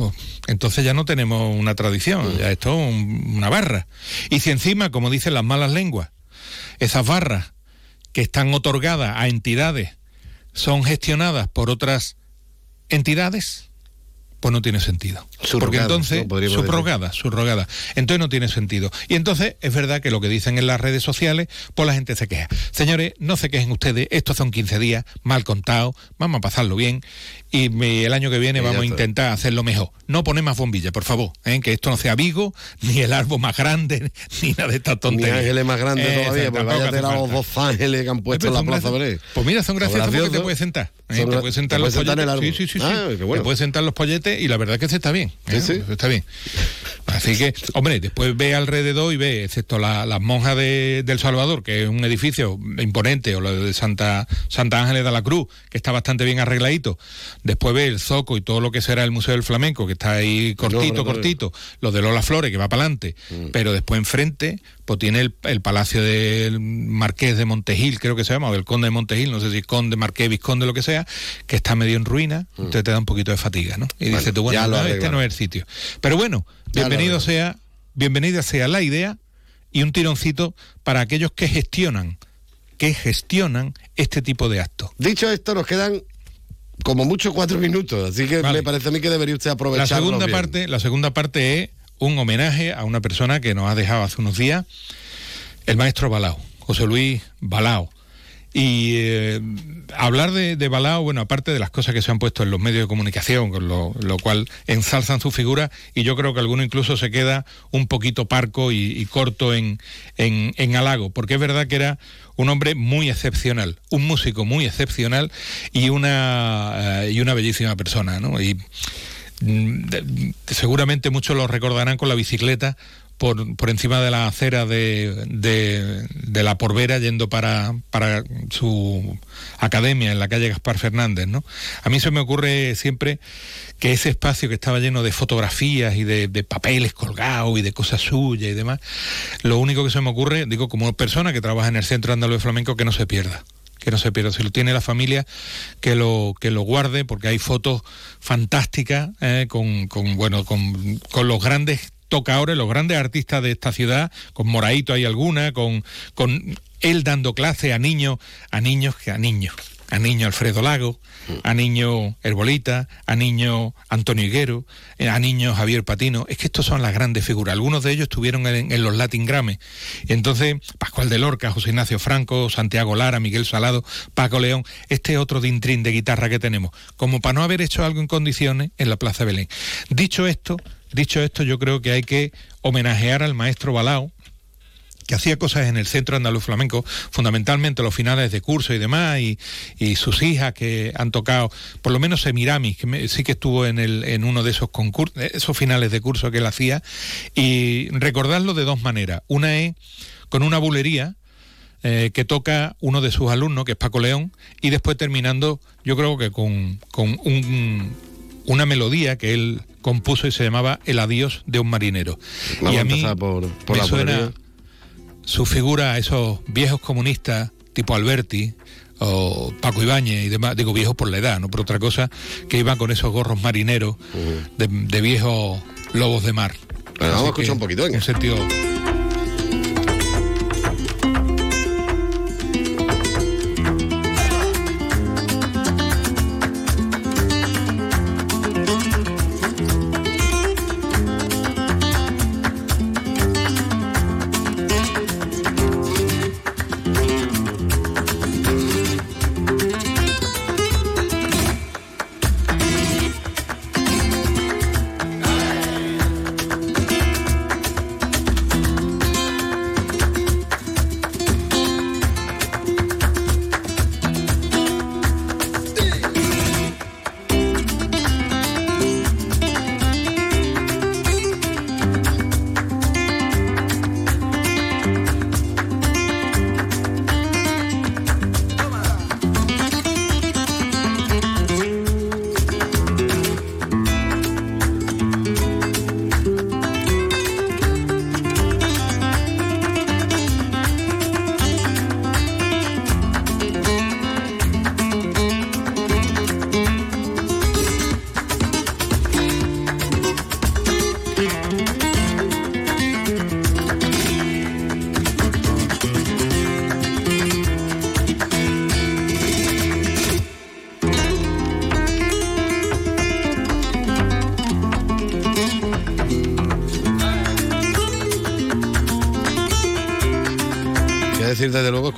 pues entonces ya no tenemos una tradición, ya esto es un- una barra. Y si encima, como dicen las malas lenguas, esas barras que están otorgadas a entidades son gestionadas por otras entidades, pues no tiene sentido. Porque entonces, ¿no? Decir. subrogadas, subrogadas. Entonces no tiene sentido. Y entonces es verdad que lo que dicen en las redes sociales, pues la gente se queja. Señores, no se quejen ustedes, estos son 15 días, mal contados, vamos a pasarlo bien y me- el año que viene Y vamos a intentar hacerlo mejor. No poner más bombillas, por favor, ¿eh? que esto no sea Vigo, ni el árbol más grande, ni nada de estas Ni tonterías. ángeles más grandes Eh, todavía, porque vaya a los dos ángeles que han puesto en Pues la Plaza. Pues mira, son graciosos porque te puedes sentar. ¿eh? Te gra- puedes sentar los polletes. Sí, sí, sí. Ah, bueno. Te puedes sentar los polletes y la verdad que se está bien. ¿eh? Sí. Está bien. Así que, hombre, después ve alrededor y ve, excepto la- las monjas de, del Salvador, que es un edificio imponente, o lo de Santa, Santa Ángeles de la Cruz, que está bastante bien arregladito. Después ve el Zoco y todo lo que será el Museo del Flamenco, que está ahí cortito, no, no. cortito. Lo de Lola Flores, que va para adelante. Mm. Pero después enfrente, pues tiene el, el Palacio del Marqués de Montejil, creo que se llama, o del Conde de Montejil, no sé si Conde, Marqués, Vizconde, lo que sea, que está medio en ruina, entonces te da un poquito de fatiga, ¿no? Y Mm. Bueno, dices tú, bueno, no, este no es el sitio. Pero bueno, Ya bienvenido sea, bienvenida sea la idea y un tironcito para aquellos que gestionan, que gestionan este tipo de actos. Dicho esto, nos quedan como mucho cuatro minutos, así que Vale. me parece a mí que debería usted La aprovecharlo segunda bien. parte, la segunda parte es un homenaje a una persona que nos ha dejado hace unos días, el maestro Balao, José Luis Balao. Y eh, hablar de, Balao, bueno, aparte de las cosas que se han puesto en los medios de comunicación, con lo, lo cual ensalzan su figura, y yo creo que alguno incluso se queda un poquito parco y, corto en, en, halago, porque es verdad que era un hombre muy excepcional, un músico muy excepcional y una, eh, y una bellísima persona, ¿no? Seguramente muchos lo recordarán con la bicicleta por, por encima de la acera de, de, la Porvera yendo para, para su academia en la calle Gaspar Fernández, ¿no? A mí se me ocurre siempre que ese espacio que estaba lleno de fotografías y de, de papeles colgados y de cosas suyas y demás, lo único que se me ocurre, digo, como persona que trabaja en el Centro Andaluz Flamenco, que no se pierda que no se pierda. Si lo tiene la familia, que lo, que lo guarde, porque hay fotos fantásticas eh, con, con, bueno, con, con los grandes tocadores, los grandes artistas de esta ciudad, con Moraito hay alguna, con, con él dando clase a niños, a niños que a niños, a niño Alfredo Lago, a niño Herbolita, a niño Antonio Higuero, eh, a niño Javier Patino. Es que estos son las grandes figuras. Algunos de ellos estuvieron en, en los Latin Grammy. Y entonces, Pascual de Lorca, José Ignacio Franco, Santiago Lara, Miguel Salado, Paco León, este otro dintrín de guitarra que tenemos, como para no haber hecho algo en condiciones en la Plaza Belén. Dicho esto, dicho esto, yo creo que hay que homenajear al maestro Balao, que hacía cosas en el Centro Andaluz Flamenco, fundamentalmente los finales de curso y demás, y, y sus hijas que han tocado, por lo menos Semiramis, que me, sí que estuvo en, el, en uno de esos concursos, esos finales de curso que él hacía, y recordarlo de dos maneras. Una es con una bulería, eh, que toca uno de sus alumnos, que es Paco León, y después terminando, yo creo que con, con un, una melodía que él compuso y se llamaba El adiós de un marinero. Y a mí por, por me la suena. Su figura a esos viejos comunistas tipo Alberti o Paco Ibáñez y demás, digo viejos por la edad, no por otra cosa, que iban con esos gorros marineros de, de viejos lobos de mar. Bueno, vamos a escuchar que, un poquito, venga. Un sentido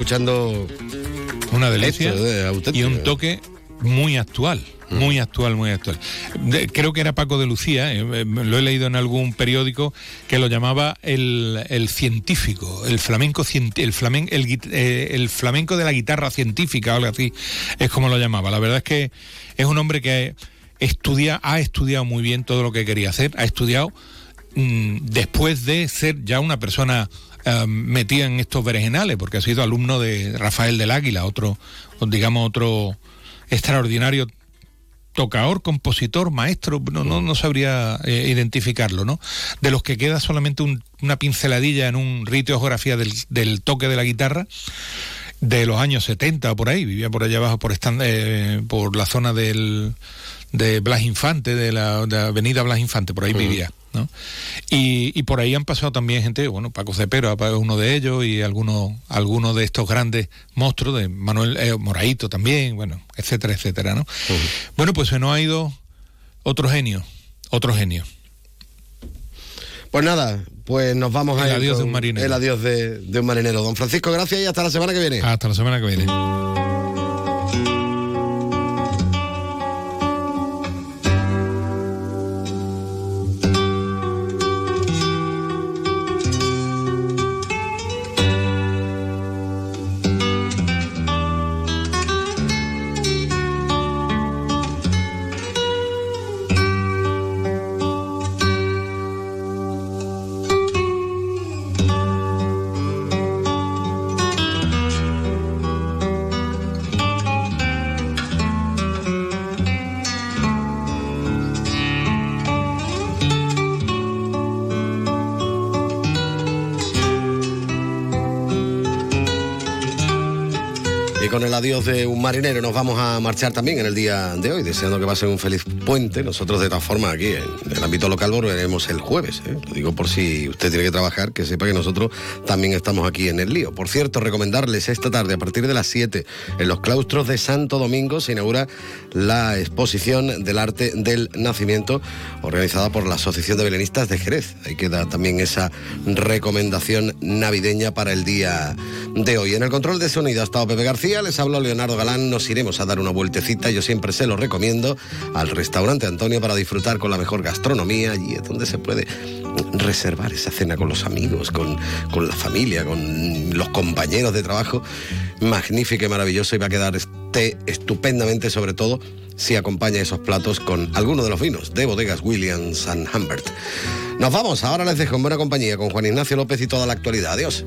escuchando una delicia esto de y un toque muy actual. Muy actual, muy actual. De- creo que era Paco de Lucía, eh, eh, lo he leído en algún periódico, que lo llamaba el, el científico, el flamenco, el, flamen, el, eh, el flamenco de la guitarra científica, o algo así, es como lo llamaba. La verdad es que es un hombre que estudia, ha estudiado muy bien todo lo que quería hacer, ha estudiado mm, después de ser ya una persona eh, metida en estos berenjenales, porque ha sido alumno de Rafael del Águila, otro, digamos, otro extraordinario tocador, compositor, maestro, no, no, no sabría eh, identificarlo, ¿no? De los que queda solamente un- una pinceladilla en un rito geografía del, toque de la guitarra de los años 70 o por ahí, vivía por allá abajo, por, estan- eh, por la zona del, de Blas Infante, de la, de la avenida Blas Infante, por ahí vivía. ¿no? Y, y por ahí han pasado también gente, bueno, Paco Cepero es uno de ellos y algunos algunos de estos grandes monstruos, de Manuel eh, Moraito también, bueno, etcétera, etcétera, ¿no? Bueno, pues se nos ha ido otro genio, otro genio. Pues nada, pues nos vamos a El ir adiós de un marinero. El adiós de, de un marinero. Don Francisco, gracias y hasta la semana que viene. Hasta la semana que viene. De un marinero nos vamos a marchar también en el día de hoy, deseando que pasen un feliz puente. Nosotros de todas formas aquí en el ámbito local volveremos el jueves. ¿eh? Lo digo por si usted tiene que trabajar, que sepa que nosotros también estamos aquí en el lío. Por cierto, recomendarles esta tarde a partir de las 7 en los claustros de Santo Domingo se inaugura la exposición del arte del nacimiento organizada por la Asociación de Belenistas de Jerez. Ahí queda también esa recomendación navideña para el día de hoy. En el control de sonido ha estado Pepe García, les habló Leonardo Galán, nos iremos a dar una vueltecita, yo siempre se lo recomiendo, al restaurante Antonio para disfrutar con la mejor gastronomía, allí es donde se puede reservar esa cena con los amigos, con, con la familia, con los compañeros de trabajo, magnífica y maravilloso y va a quedar este estupendamente sobre todo si acompaña esos platos con alguno de los vinos de bodegas Williams and Humbert. Nos vamos, ahora les dejo en buena compañía con Juan Ignacio López y toda la actualidad. Adiós.